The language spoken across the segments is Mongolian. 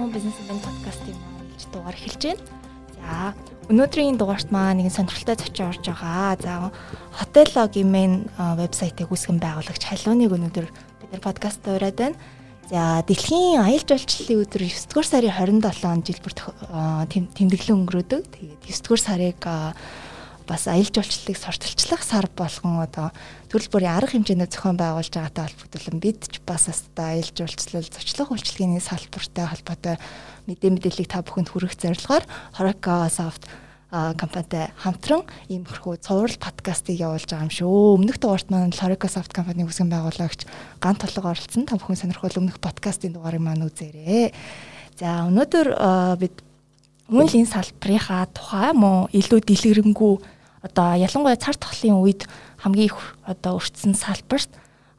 Уу? Бизнес бэн подкастын маань дугаар эхэлж байна. За, өнөөдрийн дугаарт маань нэгэн сонирхолтой зочин орж байгаа. За, Hotel.log-ийн вебсайтыг үүсгэн байгуулагч халууныг өнөөдөр бид нар подкаст ураад байна. За, дэлхийн аялал жуулчлалын өдөр 9 дугаар сарын 27-нд жилбэр тэмдэглэн өнгөрөөдөг. Тэгээд 9 дугаар сарыг бас аялал жуулчлалыг сортолчлох сар болгон одоо төрөл бүрийн арга хэмжээний зохион байгуулж байгаатай холбогдуулан бид ч бас одоо аялал жуулчлал зочлох үйлчилгээний салбартай холбоотой мэдээ мэдээллийг та бүхэнд хүргэх зорилгоор Horeca Soft компанитай хамтран иймэрхүү цуврал подкастыг явуулж байгаа юм шүү. Өмнөх дугаарт маань Horeca Soft компанийн үүсгэн байгуулагч ган толгой оролцсон. Та бүхэн сонирхол өмнөх подкастын дугаарыг маань үзээрэй. За өнөөдөр бид мөн л энэ салбарынхаа тухай мөн илүү дэлгэрэнгүй одоо ялангуяа цар тахлын үед хамгийн их одоо өртсөн салбарт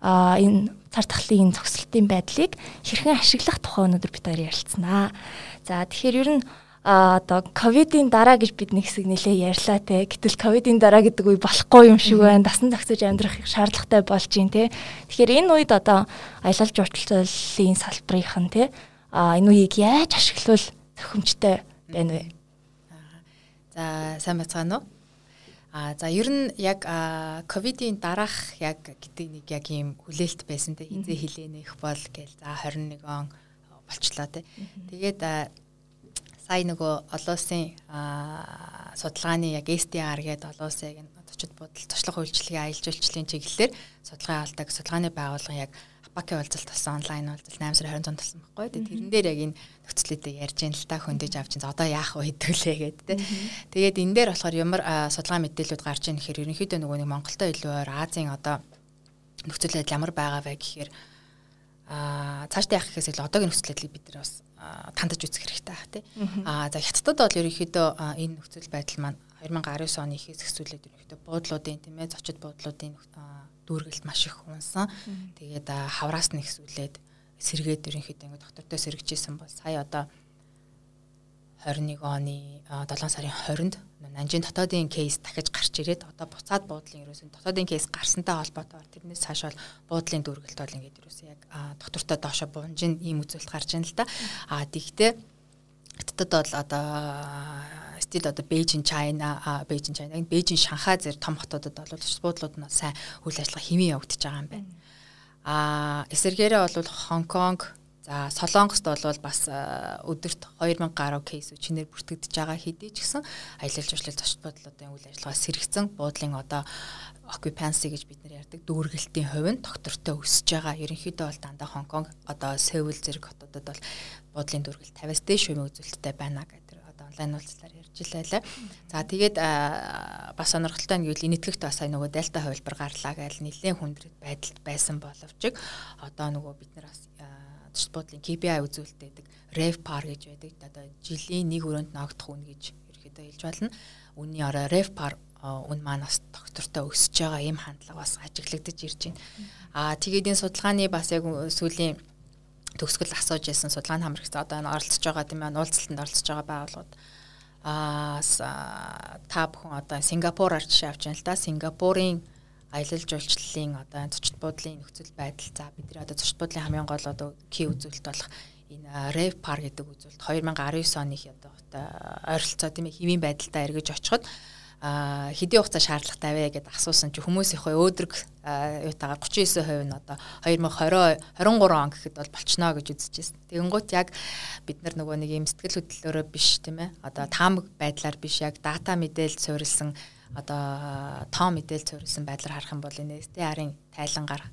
а энэ цар тахлын зөксөлтийн байдлыг хэрхэн ашиглах тухай өнөөдөр бид хоёр ярилцсанаа. За тэгэхээр ер нь одоо ковидын дараа гэж бид нэг хэсэг нэлээ ярьлаа те. Гэтэл ковидын дараа гэдэг үе болохгүй юм шиг байна. Дасан зохицож амьдрах шаардлагатай болж байна те. Тэгэхээр энэ үед одоо аялал жуулчлалын салбарынх нь те а энэ үеийг яаж ашиглавал зохимжтой байна вэ? За сайн байцгаана уу? А за ер нь яг ковидын дараах яг гэдэг нэг яг ийм хүлээлт байсан те. Хизээ хилээнэх бол гээл за 21 он болчлоо те. Тэгээд сая нөгөө олон улсын судалгааны яг SDR гэдэг олон улсын яг зочид бодол туршлага үйлчлэгийн аялал жуулчлалын чиглэлээр судалгаа авалдаг. Судалгааны байгууллага яг Апаки уулзалт болсон онлайн уулзалт 8 сарын 25-нд болсон байхгүй. Тэгээд тэрэн дээр яг энэ нөхцөлөдөө ярьж ин л та хөндөж авч ин одоо яах вэ хэдүүлээ гэдэг. Тэгээд энэ дээр болохоор ямар судалгаа мэдээлэлүүд гарч ийн гэхээр ерөнхийдөө нөгөө нэг Монголтой илүү ойр Азийн одоо нөхцөл байдал ямар байгаа вэ гэхээр а цаашдаа яах гэхээс илүү одоогийн нөхцөл байдлыг бид нар бас тандаж үзэх хэрэгтэй аа тий. А за хятадд бол ерөнхийдөө энэ нөхцөл байдал маань 2019 оны ихээс эхсүүлээд ерөнхийдөө буудлуудын тийм ээ зочид буудлуудын дүүргэлт маш их унсан. Тэгээд хавраас нь ихсүүлээд сэргээд ерөнхийдөө ингээд доктортой сэргэжсэн бол сая одоо 21 оны 7 сарын 20-нд Нанжийн дотоодын кейс дахиж гарч ирээд одоо буцаад буудлын ерөөсөн дотоодын кейс гарсантай холбоотойгоор тэрнээс цааш бол буудлын дүүргэлт бол ингээд ерөөсөн яг доктортой доошо бунжин ийм үзүүлэлт гарч ийн л да. А тэгтээ Хятадд бол одоо стил одоо Бээжин Чайна Бээжин Чайна Бээжин Шанхай зэрэг том хотуудад бол буудлууд нь сайн үйл ажиллагаа хэмээн явагдаж байгаа юм байна. Аа эсэргээрээ бол Хонконг За Солонгост бол бас өдөрт 2000 гаруй кейс чинээр бүртгэгдэж байгаа хэдий ч гэсэн аялал жуулчлал зочд бодлуудын үйл ажиллагаа сэрэгцэн буудлын одоо occupancy гэж бид нар ярьдаг дүүргэлтийн хувь нь доктортой өсөж байгаа. Ерөнхийдөө бол дандаа Хонконг одоо Сеул зэрэг хотуудад бол буудлын дүүргэлт 50-аас дээш хувийн үзүүлэлттэй байна гэдэг одоо онлайн уулзлаар ярьж илээ. За тэгээд бас сонирхолтой нь гэвэл энэтхэгт бас нөгөө дельта хувилбар гарлаа гэж нэлээд хүндрэл байдалд байсан боловч одоо нөгөө бид нар бас зочд буудлын KPI үзүүлэлтэйдэг RevPAR гэж байдаг. Одоо жилийн нэг өрөөнд ногдох үн гэж ерөөдөө хэлж байна. Үнийн орой RevPAR үн маань бас доктортой өсөж байгаа ийм хандлага бас ажиглагдаж ирж байна. Аа тэгээд энэ судалгааны бас яг сүүлийн төгсгөл асууж ясан судалгааны хамрагч одоо энэ оролцож байгаа тийм ээ уулзалтанд оролцож байгаа байгууллагууд. Аа та бүхэн одоо Сингапураар жишээ авч байна л да. Сингапурын аялал жуулчлалын одоо зочд буудлын нөхцөл байдал. За бидний одоо зочд буудлын хамгийн гол одоо ки үзүүлэлт болох энэ Rev Par гэдэг үзүүлэлт. 2019 оны одоо ойролцоо тийм хэвийн байдалтай эргэж очиход хэдийн хугацаа шаардлагатай вэ гэдээ асуусан чи хүмүүсийнхээ өөдрөг юутаага 39% нь одоо 2020 23 он гэхэд бол болчихно гэж үзчихсэн. Тэгэнгუთ яг бид нар нөгөө нэг юм сэтгэл хөдлөлөөрөө биш тийм ээ одоо таамаг байдлаар биш яг дата мэдээлэл суурилсан одоо тоо мэдээлэл зориулсан байдлаар харах юм бол энэ STR-ын тайлангаар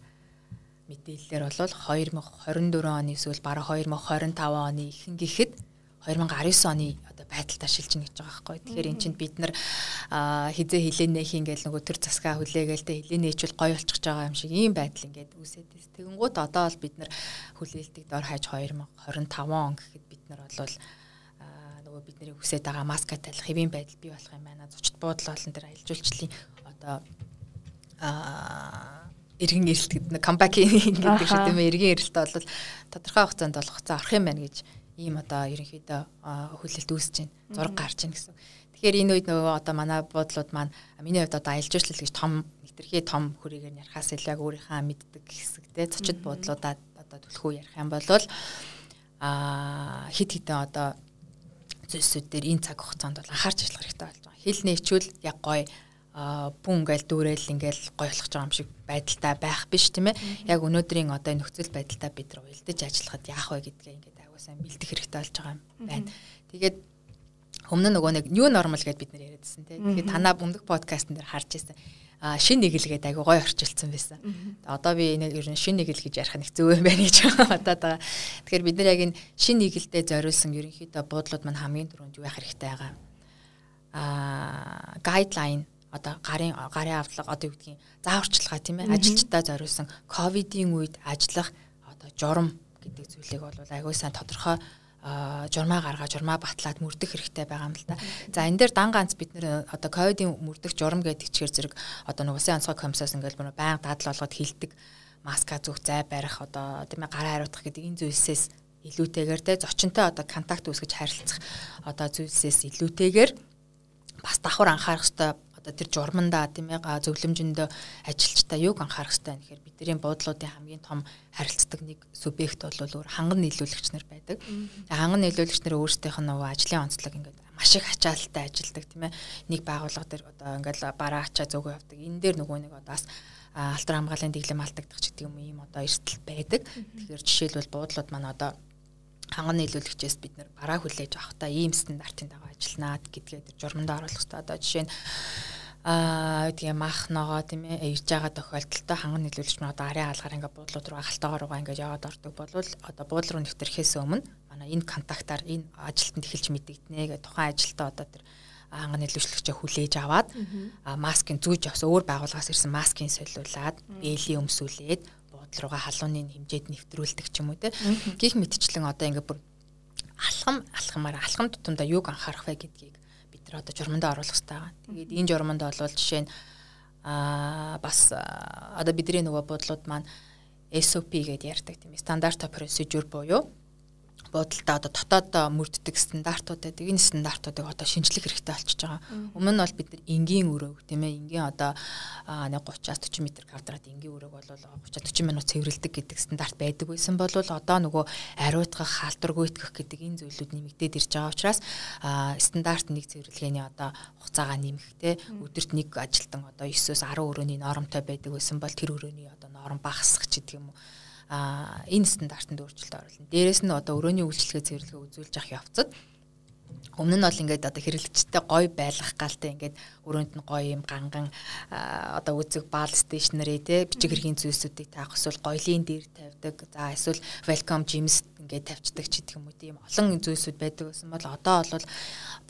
мэдээллээр бол 2024 оны эсвэл бараг 2025 оны ихэнх гэхэд 2019 оны байдалтай шилжинэ гэж байгаа байхгүй. Тэгэхээр эн чинь бид нар хизээ хилэнэх ингээл нөгөө төр засгаа хүлээгээл тэ хилэнээчүүл гой болчихж байгаа юм шиг ийм байдал ингээд байна. Тэгэнгუთ одоо бол бид нар хүлээлтийг дор хаяж 2025 он гэхэд бид нар бол нөгөө бидний хүсэж байгаа маска талах хэвийн байдал бий болох юм байна. Зочд буудлын олон төр аялал жуулчлалын одоо аа эргэн эрэлт гэдэг нэг камбакинг гэдэг шиг тийм эргэн эрэлт бол тодорхой хугацаанд болох хугацаа орох юм байна гэж ийм одоо ерөнхийдөө хүлээлт үүсэж байна. Зураг гарч ийн гэсэн. Тэгэхээр энэ үед нөгөө одоо манай буудлууд маань миний хувьд одоо аялал жуулчлал гэж том хэтэрхий том хүрээгээр ярихаас илүү өөрийнхөө мэддэг хэсэгтэй зочид буудлуудаа одоо түлхүү ярих юм бол а хит хитэн одоо зүйлсүүд дээр энэ цаг хугацаанд бол анхаарч ажиллах хэрэгтэй болж байгаа. Хил нээчүүл яг гоё бүн ингээл дүүрэл ингээл гоёлох байгаа юм шиг байдалтай байх биш тийм ээ. Яг өнөөдрийн одоо нөхцөл байдалтай бид нар уялдаж ажиллахад яах вэ гэдгээ ингээд агуулсан бэлдэх хэрэгтэй болж байгаа юм байна. Тэгээд өмнө нөгөө нэг new normal гэдээ бид нэр яриадсэн тийм. Тэгээд танаа бүндэг подкастн дээр харж ирсэн а шин нэгэлгээд айгу гой орчилсан байсан. Одоо би энэ ер нь шин нэгэл гэж ярих нэг зөв юм байна гэж бодоод байгаа. Тэгэхээр бид нар яг энэ шин нэгэлдээ зориулсан ерөнхийдөө буудлууд маань хамгийн түрүүнд юу яах хэрэгтэй байгаа. А гайдлайн одоо гарын гарын авдлага одоо юу гэдгийг зааварчилгаа тийм ээ ажилчдаа зориулсан ковидын үед ажиллах одоо журам гэдэг зүйлийг бол айгүй сайн тодорхой журмаа гаргаа журмаа батлаад мөрдөх хэрэгтэй байгаа юм л да. За энэ дээр дан ганц бид нэр одоо ковидын мөрдөх журам гэдэг чигээр зэрэг одоо нэг усын онцгой комиссаас ингээл бүр баян дадал болгоод хилдэг маска зүг зай барих одоо тийм ээ гараа хариуцах гэдэг энэ зүйлсээс илүүтэйгээр те зочинтой одоо контакт үүсгэж харилцах одоо зүйлсээс илүүтэйгээр бас давхар анхаарах хэрэгтэй одоо тэр журмандаа тийм ээ зөвлөмжөндөө ажилчтай юг анхаарах хэрэгтэй юм гэхээр бидний буудлуудын хамгийн том харилцдаг нэг субъект бол өөр ханган нийлүүлэгч нар байдаг. Ханган нийлүүлэгч нар өөрсдийнх нь нөгөө ажлын онцлог ингээд маш их ачаалттай ажилдаг тийм ээ. Нэг байгууллага дээр одоо ингээд бараа ачаа зөвгөө явдаг. Энэ дээр нөгөө нэг одоос алтар хамгааллын дэглэм алдагдах гэдэг юм ийм одоо эрсдэл байдаг. Тэгэхээр жишээлбэл буудлууд маань одоо ханган нийлүүлэгчээс бид нэр бараа хүлээж авахдаа ийм стандартын дагуу ажилланаа гэдгээ журманд оруулах хэрэгтэй. Одоо жишээ нь аа тийм мах ногоо тийм ээ ирж байгаа тохиолдолд ханган нийлүүлэгч маань одоо арын хаалгаар ингээ буудлууд руу галтаагааруугаа ингээ яваад ордог болвол одоо буудлын руу нэвтрэхээс өмнө манай энэ контактаар энэ ажилтанд эхэлж мэдэгдэнэ гэх тухайн ажилтаа одоо тэр ханган нийлүүлэгчээ хүлээж аваад маскын зүүж авсан өөр байгууллагаас ирсэн маскын солиулаад бээлийн өмсүүлээд буудал руугаа халууны хэмжээд нэвтрүүлдэг ч юм уу те. Гих мэдчлэн одоо ингээ бүр алхам алхамаар алхам тутамдаа юг анхаарах вэ гэдгийг бид нар одоо журманд оруулах хэрэгтэй байгаа. Тэгээд энэ журманд бол жишээ нь аа бас одоо бидний нөгөө буудлууд маань SOP гэдээ ярьдаг тийм стандарт процедур буюу буудалтай одоо дотоод мөрддөг стандартууд байдаг. Энэ стандартуудыг одоо шинжлэх хэрэгтэй болчихж байгаа. Өмнө нь бол бид нар энгийн өрөөг тийм ээ энгийн одоо нэг 30-аас 40 м квадрат энгийн өрөөг бол 30-40 минут цэвэрлдэг гэдэг стандарт байдаг байсан бол одоо нөгөө ариутгах, халдваргүйтгэх гэдэг энэ зүйлүүд нэмэгдээд ирж байгаа учраас стандарт нэг цэвэрлэгээний одоо хугацаагаа нэмэх те өдөрт нэг ажилтан одоо 9-өөс 10 өрөөний нормтой байдаг байсан бол тэр өрөөний одоо норм багасгах гэдэг юм уу а энэ стандартанд өөрчлөлт оруулна. Дээрээс нь одоо өрөөний үйлчлэгээ цэвэрлэгээ үзүүлж авах явцад өмнө нь бол ингээд одоо хэрэглэгчтэй гой байлгах галтай ингээд өрөөнд нь гой юм ганган одоо үзэг баал стейшнери те бичиг хэргийн зүйлсүүдийг таах эсвэл гоёлын дээр тавьдаг. За эсвэл welcome gyms ингээд тавьчихдаг ч гэх юм уу тийм олон зүйлсүүд байдаг гэсэн бол одоо бол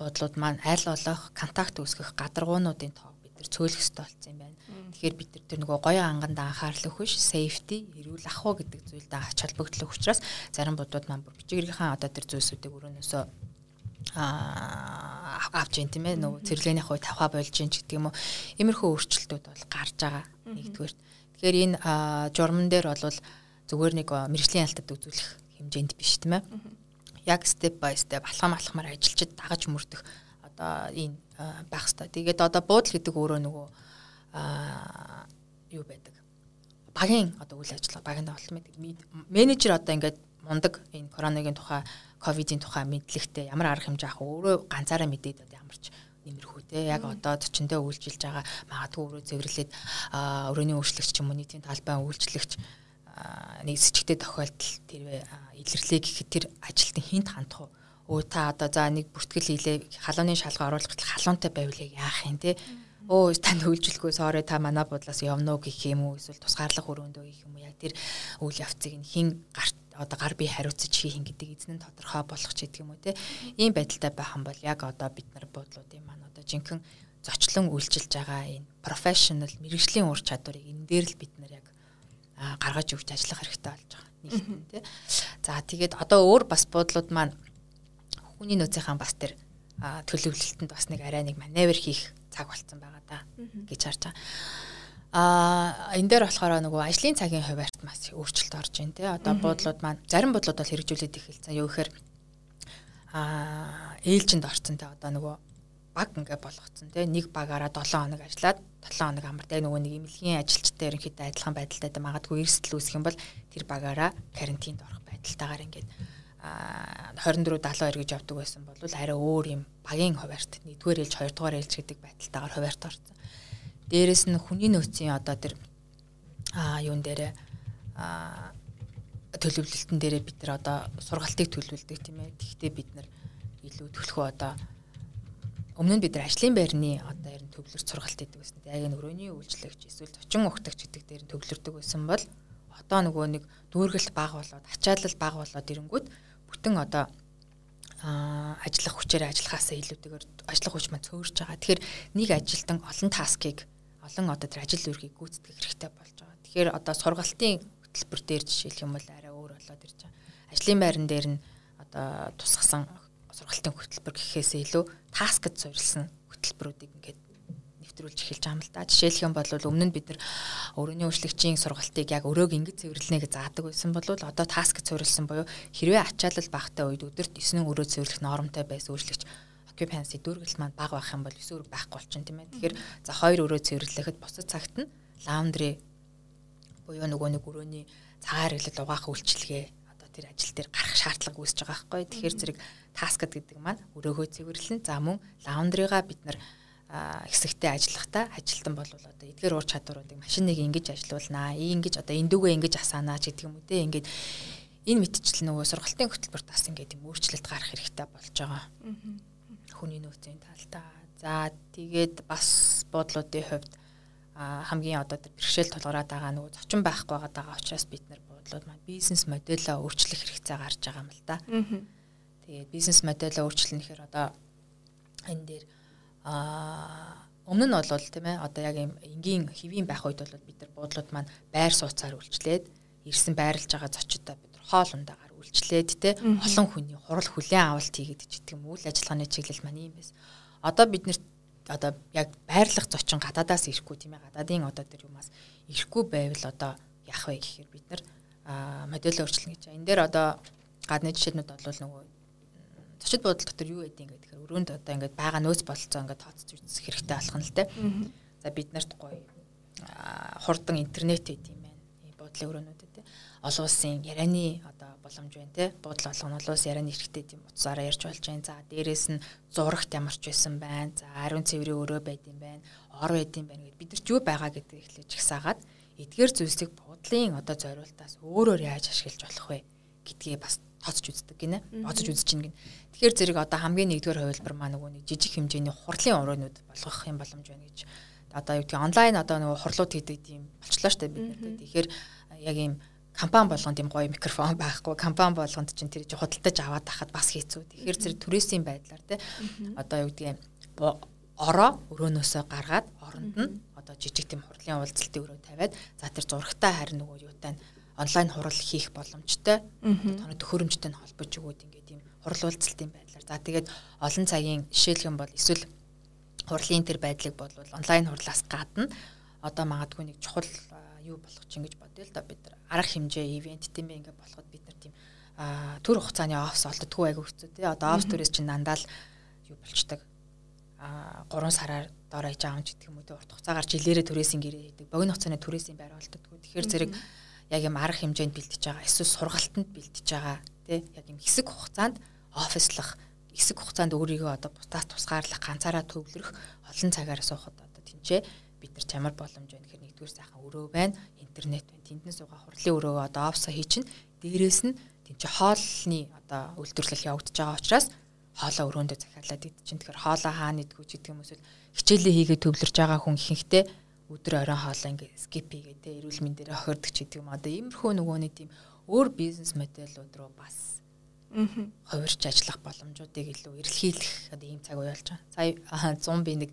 бодлууд маань аль болох контакт үүсгэх гадаргуунуудын тоо бид нар цөөлөх хэрэгтэй болсон юм байна. Тэгэхээр бид нар тэр нөгөө гоё анганд анхаарал өгөх биш, safety, эрүүл ах уу гэдэг зүйлд ач холбогдлох учраас зарим бодууд маань бүр бичгэрийнхаа одоо тэр зүйлсүүдийг өрөөнөөсөө аа авч ийн тийм ээ нөгөө цэрлэгийн хувь тавха болж ийн ч гэдэг юм уу. Иймэрхүү өөрчлөлтүүд бол гарч байгаа нэгдүгээр. Тэгэхээр энэ журман дээр бол зүгээр нэг мэрэгжлийн ялтад үзүүлэх хэмжээнд биш тийм ээ. Яг step by step алхам алхмаар ажилчид дагаж мөрдөх одоо энэ байх хэвээр. Тэгээд одоо буудал гэдэг өөрөө нөгөө юу байдаг. Багийн одоо үйл ажиллагаа багийн тоглолт мэд менежер одоо ингээд мундаг энэ коронагийн тухай ковидын тухай мэдлэгтэй ямар арга хэмжээ авах өөрөө ганцаараа мэдээд одоо ямарч нэмэрхүү те? Яг одоо зочиндөө үйлчилж байгаа магадгүй өөрөө зэвэрлээд өрөөний үйлчлэгч юм уу нийтийн талбайн үйлчлэгч нэг сэжигтэй тохиолдол тэр илэрлээ гэхэд тэр ажилтны хинт хандах уу? Та одоо за нэг бүртгэл хийлээ халууны шалгаа оруулах халуунтай байвал яах юм те өө танд үйлчлэхгүй sorry та манай бодлоос явна уу гэх юм уу? Эсвэл тусгаарлах өрөөндөө гэх юм уу? Яг тэр үйл явцыг нь хин гарт одоо гар бие хариуцаж хийх гэдэг эзэн нь тодорхой болох ч гэдэг юм уу те? Ийм байдалтай байх юм бол яг одоо бид нар бодлуудын маань одоо жинхэнэ зочлон үйлчилж байгаа энэ professional мэрэгжлийн ур чадварыг энэ дээр л бид нар яг гаргаж өгч ажиллах хэрэгтэй болж байгаа нэгтэн тий. За тэгээд одоо өөр бас буудлууд маань хүний нөөцийн бас тэр төлөвлөлтөнд бас нэг арай нэг маневр хийх цаг болцсон байгаа да гэж харж байгаа. Аа энэ дээр болохоор нөгөө ажлын цагийн хуваарьт маш өөрчлөлт орж ийн тэ. Одоо буудлууд маань зарим буудлууд бол хэрэгжүүлээд эхэлсэн. Юу гэхээр аа ээлжинд орцсон тэ одоо нөгөө баг ингээ болгоцсон тий нэг багаараа 7 хоног ажиллаад 7 хоног амар тий нөгөө нэг имлэгийн ажилчтай ерөнхийдөө адилхан байдалтай да магадгүй эрсдэл үүсэх юм бол тэр багаараа карантинд орох байдалтайгаар ингээд 24 72 гэж явдаг байсан бол арай өөр юм багийн хуваарт нэгдүгээр ээлж хоёрдугаар ээлж гэдэг байдалтайгаар хуваарт орсон. Дээрэс нь хүний нөөцийн одоо тэр а юун дээрээ а төлөвлөлтөн дээрээ бид нар одоо сургалтыг төлөвлөдөг тийм ээ. Тэгэхдээ бид нар илүү төлөхөө одоо өмнө нь бид нар ажлын байрны одоо ер нь төвлөрч сургалт хийдэг байсан. Яг энэ өрөөний үйлчлэгч эсвэл зочин ухтагч гэдэг дээр нь төвлөрдөг байсан бол одоо нөгөө нэг дүүргэлт баг болоод ачаалал баг болоод ирэнгүүт бүтэн одоо ажиллах хүчээр ажиллахаасаа илүүтэйгээр ажиллах хүч маань цөөрж байгаа. Тэгэхээр нэг ажилтан олон таскыг олон одоо тэр ажил үргийг гүйцэтгэх хэрэгтэй болж байгаа. Тэгэхээр одоо сургалтын хөтөлбөр дээр жишээлх юм бол арай өөр болоод ирж байгаа. Ажлын байран дээр нь одоо тусгасан сургалтын хөтөлбөр гэхээсээ илүү таскд суурилсан хөтөлбөрүүдийг ингээд нэвтрүүлж эхэлж байгаа юм л да. Жишээлх юм бол өмнө нь бид нар өрөөний үйлчлэгчийн сургалтыг яг өрөөг ингэж цэвэрлэнэ гэж заадаг байсан бол одоо таск цэвэрлсэн буюу хэрвээ ачаалал багтай үед өдөрт 9 өрөө цэвэрлэх нормтой байсан үйлчлэгч occupancy дүүргэлт маань бага байх юм бол 9 өрөө байхгүй болчихно тийм ээ. Тэгэхээр за 2 өрөө цэвэрлэхэд бусад цагт нь laundry буюу нөгөө нэг өрөөний цагаан хэрэглэл угаах үйлчилгээ одоо тэр ажил дээр гарах шаардлага үүсэж байгаа байхгүй. Тэгэхээр зэрэг таскад гэдэг маань өрөөгөө цэвэрлэн за мөн laundry-га бид нар хэсэгтээ ажиллахдаа ажилтан бол одоо эдгээр уур чадваруудыг машиныг ингэж ажилуулнаа, ингэж одоо эндүгээ ингэж асаанаа ч гэдэг юм үү те ингээд энэ мэдчил нөгөө сургалтын хөтөлбөрт бас ингээд юм өөрчлөлт гарах хэрэгтэй болж байгаа. Хүний нөөцийн талдаа. За тэгээд бас буудлуудын хувьд хамгийн одоо бэрхшээл тулгараад байгаа нөгөө зочин байхгүй байгаа учраас бид нар буудлууд маань бизнес модельоо өөрчлөх хэрэгцээ гарч байгаа юм л да. Тэгээд бизнес модельоо өөрчлөх нэхэр одоо энэ дээр Аа өмнө нь бол тийм ээ одоо яг юм энгийн хэвийн байх үед бол бид нар буудлууд маань байр сууцаар үйлчлээд ирсэн байрлаж байгаа зочдод бид нар хоол ундаагаар үйлчлээд тий олон хүний хурал хүлээн авалт хийгээд ч гэдэг юм үйл ажиллагааны чиглэл маань юм байсан. Одоо бид нэр одоо яг байрлах зочин гадаадаас ирэхгүй тийм ээ гадаадын одоо тэр юмас ирэхгүй байвал одоо яах вэ гэхээр бид нар модель өөрчлөн гэж. Энэ дээр одоо гадны жишээнүүд бол нөгөө зочид буудал дотор юу байдیں۔ гэхээр өрөөнд одоо ингээд байгаа нөөц бололцоо ингээд тооцож үзэх хэрэгтэй болох нь л те. За бид нарт гоё хурдан интернет байд юм байна. Буудлын өрөөнүүд те. Олон улсын ярианы одоо боломж байна те. Буудлын олгон олон улс ярианы хэрэгтэй тийм утсаараа ярьж болж байна. За дээрэс нь зурагт ямарч байсан байна. За ариун цэврийн өрөө байд юм байна. Ор байд юм байна гэд бид нар ч юу байгаа гэдэг эхлэж ихсаагаад эдгээр зүйлсийг буудлын одоо зориултаас өөрөөр яаж ашиглаж болох вэ гэдгээ бас тооцож үздэг гинэ. Бодож үзэж чинь гин. Тэгэхээр зэрэг одоо хамгийн нэгдүгээр хувилбар маа нөгөө нэг жижиг хэмжээний хурлын урeenууд болгох юм боломж байна гэж. Одоо юу гэдгийг онлайн одоо нөгөө хурлууд хийдэг тийм болчлоо штэ бид нарт. Тэгэхээр яг ийм компани болгонд юм гоё микрофон байхгүй компани болгонд чинь тэр худалдаж аваад тахад бас хэцүү. Тэгэхээр зэрэг түрээсийн байдлаар те одоо юу гэдгийг ороо өрөөнөөсөө гаргаад оронд нь одоо жижиг тийм хурлын уулзалтын өрөө тавиад за тэр зурагтай харин нөгөө юутай нь онлайн хурал хийх боломжтой. Тоног төхөөрөмжтэй нь холбож өгөөд ингээд ийм хурал уулзалтын байдлаар. За тэгээд олон цагийн жишээлхэн бол эсвэл хурлын тэр байдлыг бол онлайн хурлаас гадна одоо магадгүй нэг чухал юу болох чинь гэж бодъё л да. Бид нар арга хэмжээ ивент тийм ээ ингээд болоход бид нар тийм төр хугацааны офс олддгүй айгу хэцүү тий одоо офс төрөөс чинь дандаа л юу болчдаг а 3 сараар доор аяж аамч гэдэг юм уу тий урт хугацаагаар жилээрээ түрээсийн гэрээ хийдэг. Богино хугацааны түрээсийн байр болддоггүй тэгэхээр зэрэг яг юм арга хэмжээнд бэлтэж байгаа эсвэл сургалтанд бэлтэж байгаа тий яг юм хэсэг хугацаанд офислах хэсэг хугацаанд өөрийгөө одоо бутаас тусгаарлах ганцаараа төвлөрөх олон цагаараа суухад одоо тэнцээ бид нар чамар боломж байна гэхээр нэгдүгээр сайхан өрөө байна интернет байна. Тэнднээс суугаа хурлын өрөөгөө одоо офсо хий чин дээрээс нь тэнцээ хоолны одоо үйлдвэрлэл явагдаж байгаа учраас хоолоо өрөөндөө захиалаад идэж чинь. Тэгэхээр хоолоо хаана идэггүй ч гэдэг юм эсвэл хичээлээ хийгээ төвлөрж байгаа хүн ихэнхдээ өдөр оройн хоолоо ингээ скип хийгээ те эрүүл мэндээр охирдог ч гэдэг юм одоо иймэрхүү нөгөөний тийм өөр бизнес модельуд руу бас хувирч ажиллах боломжуудыг илүү эрэлхийлэх одоо ийм цаг үе болж байгаа. Сая 100 би нэг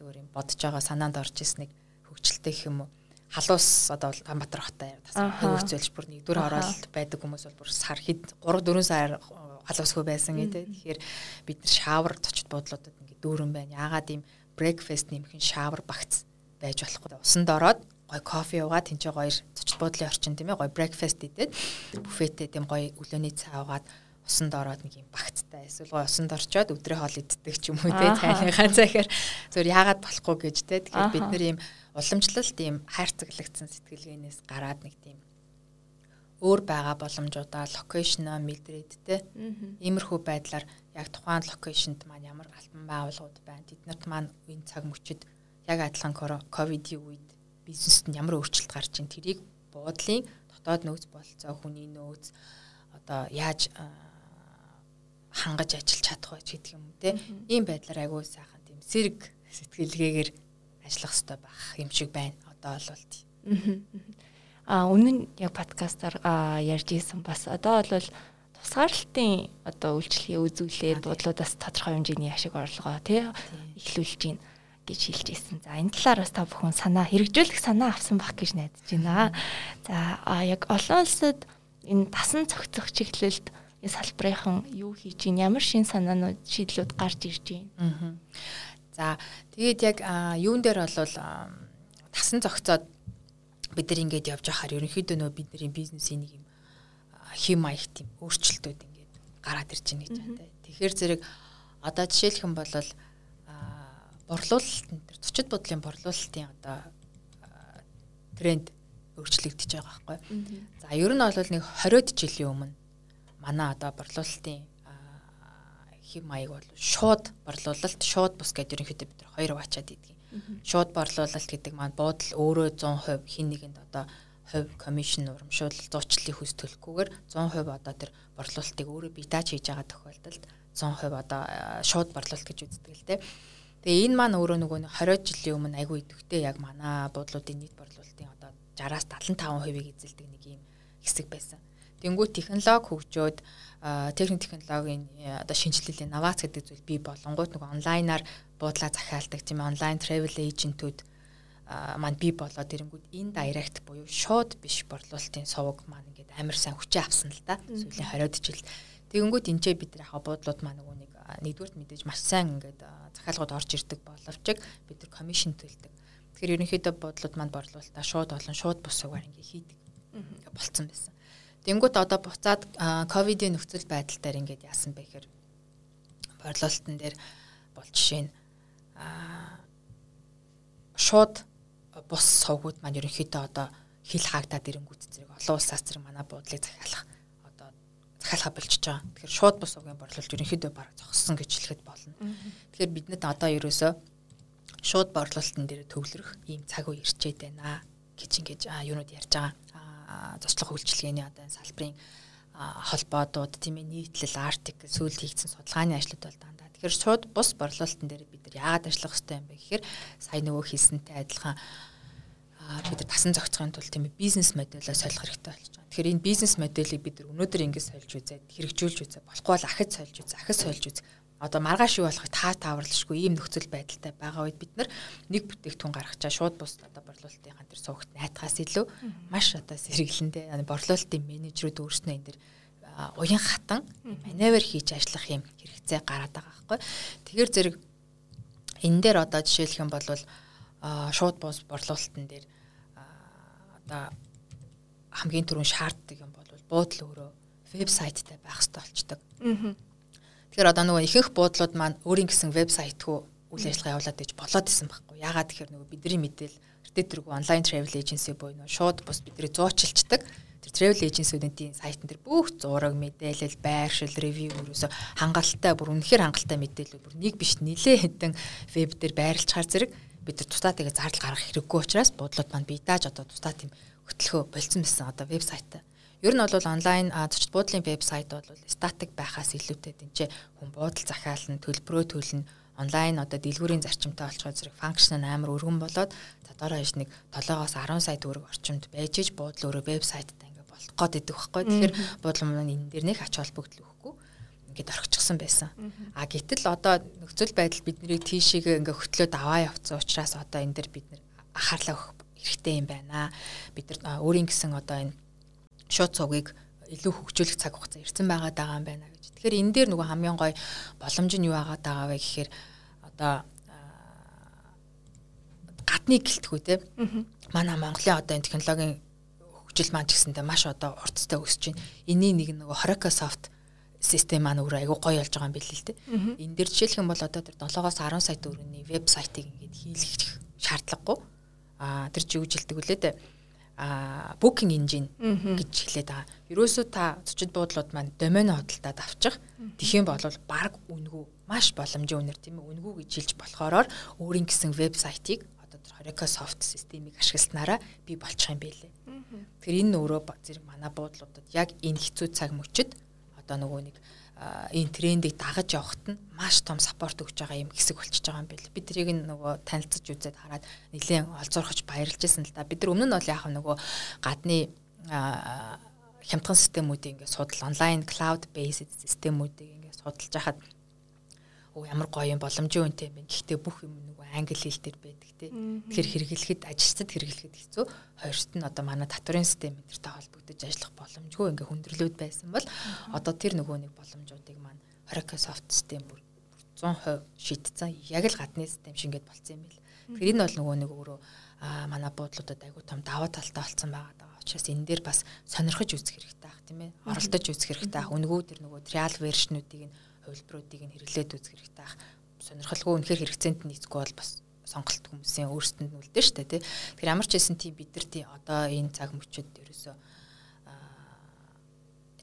зүгээр юм бодож байгаа санаанд орж ирсэн нэг хөвгчлөлтэй гэх юм уу халуус одоо Ганбатар хотод бас хөвгцөлж бүр нэгдүгээр ороод байдаг хүмүүс бол бүр сар хэд 3 4 сар халуусгүй байсан гэдэг. Тэгэхээр бид нар шавар цочд буудлуудад ингээ дүүрэн байна. Яагаад ийм брекфаст нэмэх шавар багц байж болохгүй. Усанд ороод гой кофе уугаад тэнцээ гоё цочд буудлын орчин тийм ээ гоё брекфаст идээд буфетээ тийм гоё өглөөний цай уугаад усанд ороод нэг юм багттай эсвэл гоо усанд орчоод өдрөө хоол иддэг ч юм уу те цайныхаа цагаар зөв яагаад болохгүй гэж те тэгэхээр бид нар ийм уламжлалт ийм хайрцаглагдсан сэтгэлгээнээс гараад нэг тийм өөр байгаа боломжуудаа локейшноо мэдрээд те иймэрхүү байдлаар яг тухайн локейшнд маань ямар альбан байгууллагууд байна тэднэрт маань энэ цаг мөчид яг адилхан ковидын үед бизнест нь ямар өөрчлөлт гарч ийн тэрийг буудлын дотоод нөөц болцоо хүний нөөц одоо яаж хангаж ажиллаж чадах вэ гэдэг юм те. Ийм байдлаар агуу сайхан тийм сэрэг сэтгэлгээгээр ажиллах хэрэгтэй байх юм шиг байна. Одоо бол а өмнө нь яг подкастаар ярьж исэн бас одоо бол тусгаарлалтын одоо үйлчлэгээ үзүүлээд бодлуудаас тодорхой хэмжээний ашиг орлогоо тий эхлүүлж байна гэж хэлж ирсэн. За энэ талаар бас та бүхэн санаа хэрэгжүүлэх санаа авсан байх гэж найдаж байна. За яг олон улсад энэ тасан цогцох чиглэлд энэ салбарынхан юу хийж ийн ямар шин санаанууд шийдлүүд гарч ирж байна. За тэгээд яг юун дээр бол тасан зохицоод бид нар ингээд явж байхаар ерөнхийдөө нөө бидний бизнесийн нэг юм хэм маягт тийм өөрчлөлтүүд ингээд гараад ирж байна гэж байна. Тэгэхээр зэрэг одоо жишээлх юм бол борлуулалт энэ төр зочид бодлын борлуулалтын одоо тренд өөрчлөгдөж байгаа байхгүй. За ер нь бол нэг 20 жилийн өмнө манай одоо борлуулалтын хэм маяг бол шууд борлуулалт, шууд бус гэдэг ерөнхийдөө бид хоёр хуваачаад идэгин. Шууд борлуулалт гэдэг маань буудал өөрөө 100% хин нэгэнд одоо хувь комисшн урамшуул зуучлалын хүс төлөхгүйгээр 100% одоо тэр борлуулалтыг өөрөө бие дааж хийж байгаа тохиолдолд 100% одоо шууд борлуулалт гэж үздэг л дээ. Тэгээ энэ маань өөрөө нөгөө 20 жилийн өмнө айгүй идэвхтэй яг манай буудлуудын нийт борлуулалтын одоо 60-аас 75%-ийг эзэлдэг нэг юм хэсэг байсан. Тэнгүү технологи хөгжөөд техник технологийн одоо шинжилэл инновац гэдэг зүйл бий болонгууд нэг онлайнаар буудлаа захиалдаг тийм онлайн travel agent-үүд маань бий болоод ирэнгүүд энэ direct буюу шууд биш борлуулалтын сувг маань ингээд амар сайн хүчээ авсан л да. Сүүлийн 20 жил. Тэгэнгүүт энэ ч бид яхаа буудлууд маань нөгөө нэг нэгдүгürt мэдээж маш сайн ингээд захиалгууд орж ирдэг боловч бид нар commission төлдөг. Тэгэхээр ерөнхийдөө буудлууд маань борлуулалтаа шууд олон шууд бус сугаар ингээд хийдэг болцсон байсан. Тэнгүүт одоо буцаад ковидын нөхцөл байдал дээр ингээд яасан бэ гэхээр борлуулалтын дээр бол жишээ нь шууд бус сувгууд маань ерөнхийдөө одоо хил хаагдаад ирэнгүүт зэрэг олон улсаас зэрэг манай буудлыг захиалах захиалха болчихж байгаа. Тэгэхээр шууд бус сувгийн борлуулалт ерөнхийдөө бараг зогссон гэж хэлэхэд болно. Тэгэхээр биднэд одоо ерөөсөө шууд борлуулалтын дээр төвлөрөх ийм цаг үе ирчээд байна гэж ингэж юунууд ярьж байгаа зочлох үйлчилгээний одоо салбарын холбоодууд тийм ээ нийтлэл артикл сүүлд хийгдсэн судалгааны ажлууд бол дандаа. Тэгэхээр шууд бус борлуулалтын дээр бид нар яагаад ажиллах хэрэгтэй юм бэ гэхээр сая нөгөө хийсэнтэй адилхан бид нар тасан зохицохын тулд тийм бизнес модельоо солих хэрэгтэй болж байгаа. Тэгэхээр энэ бизнес моделийг бид нар өнөөдөр ингэж сольж үзээд хэрэгжүүлж үзээ болохгүй бол ахиж сольж үзээ, ахиж сольж үзээ одоо маргааш юу болохыг та тааварлашгүй ийм нөхцөл байдалтай байгаа үед бид нар нэг бүтээгдэхүүн гаргачаа шууд бус одоо борлуулалтын хантар суугт найтахаас илүү маш одоо сэргэлэнтэй борлуулалтын менежерүүд өөрснөө энэ дэр уян хатан маневр хийж ажиллах юм хэрэгцээ гараад байгаа байхгүй. Тэгэхээр зэрэг энэ дээр одоо жишээлх юм бол шууд бус борлуулалтын дээр одоо хамгийн түрүүн шаарддаг юм бол буудал өөрөө вебсайттай байх хэрэгтэй болчдөг. Аа Тэгэхээр одоо нөгөө ихэнх буудлууд маань өөрийн гэсэн вебсайтгүй үйл ажиллагаа явуулаад иж болоод исэн байхгүй. Ягаад тэгэхээр нөгөө бидний мэдээл тэрдэргүй онлайн travel agency буюу нөгөө шууд бус бидний зуучилчдаг. Тэр travel agency-үүдийн сайтн дээр бүх зураг, мэдээлэл, байршил, ревю ерөөсө хангалттай бүр үнэхээр хангалттай мэдээлэл бүр нэг биш нилээ хэдэн веб дээр байрлалчаар зэрэг бид нар тусдаа тэгээ зардал гаргах хэрэггүй учраас буудлууд маань бие дааж одоо тусдаа тийм хөтлөхөө болцсон байсан одоо вебсайтаа Ер нь бол онлайн зочд буудлын вебсайт бол статик байхаас илүүтэй тэнцээ хүн буудал захиална, төлбөрөө төлнө, онлайн одоо дэлгүүрийн зарчимтай олцгоо зэрэг функшн нь амар өргөн болоод за доороо хиш нэг 7-оос 10 сая төгрөг орчимд байж иж буудлын өөрөө вебсайттай ингээ болох гээд идэх байхгүй. Тэгэхээр буудлын маань энэ дээр нэг ач холбогдол ингээд орчихсон байсан. А гэтэл одоо нөхцөл байдал биднийг тийшээгээ ингээ хөтлөөд аваа явцсан учраас одоо энэ дэр бид нэр анхаарлаа өгөх хэрэгтэй юм байна. Бид нар өөрийн гэсэн одоо энэ шууд цугийг илүү хөгжүүлэх цаг хугацаа ирсэн байгаад байгаа юм байна гэж. Тэгэхээр энэ дээр нөгөө хамгийн гой боломж нь юу байгаа даа вэ гэхээр одоо гадны гэлтгүү те. Манай Монголын одоо энэ технологийн хөгжил маань ч гэсэндээ маш одоо уртцтай өсөж байна. Энийг нэг нөгөө Horaca Soft систем маань өөрөө айгүй гоё болж байгаа юм билээ л дээ. Энэ дээр жишээлх юм бол одоо тэр 7-оос 10 сая төгрөгийн вебсайтыг ингээд хийлгэх шаардлагагүй. Аа тэр чи юу жилдэг үлээ дээ а booking engine гэж хэлээд байгаа. Ерөөсөө та зочид буудлууд маань домен хөдөлтөд авчих. Тэхийн бол баг үнгүй маш боломжийн үнэр тийм ээ үнгүй гэж хэлж болохоор өөрийн гэсэн вебсайтыг одоо тэр Horeca soft системийг ашигласнараа би болчих юм байлээ. Тэгэхээр энэ өөрөө зэрэг манай буудлуудад яг энэ хэцүү цаг мөчид одоо нөгөө нэг энэ трендийг дагаж явахт нь маш том саппорт өгж байгаа юм хэсэг болчихж байгаа юм байл. Бид тэрийг нөгөө танилцж үзээд хараад нэлээд олзуурхаж баярлж байсан л да. Бид нар өмнө нь бол яхаа нөгөө гадны хямдхан системүүдийг ингээд судал онлайн cloud based системүүдийг ингээд судалж хахад оо ямар гоё юм боломжийн үнэтэй юм. Гэхдээ бүх юм англи хэл дээр байдаг тий. Тэгэхээр хэрэглэхэд ажилчдад хэрэглэхэд хэцүү. Хоёрт нь одоо манай татварын систем энтертэй холбогдож ажиллах боломжгүй ингээ хүндрэлүүд байсан бол одоо тэр нөгөө нэг боломжуудыг маань Oracle Soft систем бүр 100% шийдсэн. Яг л гадны систем шингээд болцсон юм бэл. Тэгэхээр энэ бол нөгөө нэг өөрөө манай буудлуудад айгүй том даваа талтай болсон байгаа даа. Учраас энэ дээр бас сонирхож үзэх хэрэгтэй байх тийм ээ. Оролдож үзэх хэрэгтэй байх. Үнгүү тэр нөгөө trial version-уудыг нь хувилбаруудыг нь хэрэглээд үзэх хэрэгтэй ах сонирхолгүй үнэхээр хэрэгцээнд нийцгүй бол бас сонголт хүмүүсийн өөрсдөнд нь үлдэн штэ тий. Тэгэхээр ямар ч хэсэн тийм бид нар тий одоо энэ цаг мөчид ерөөсөө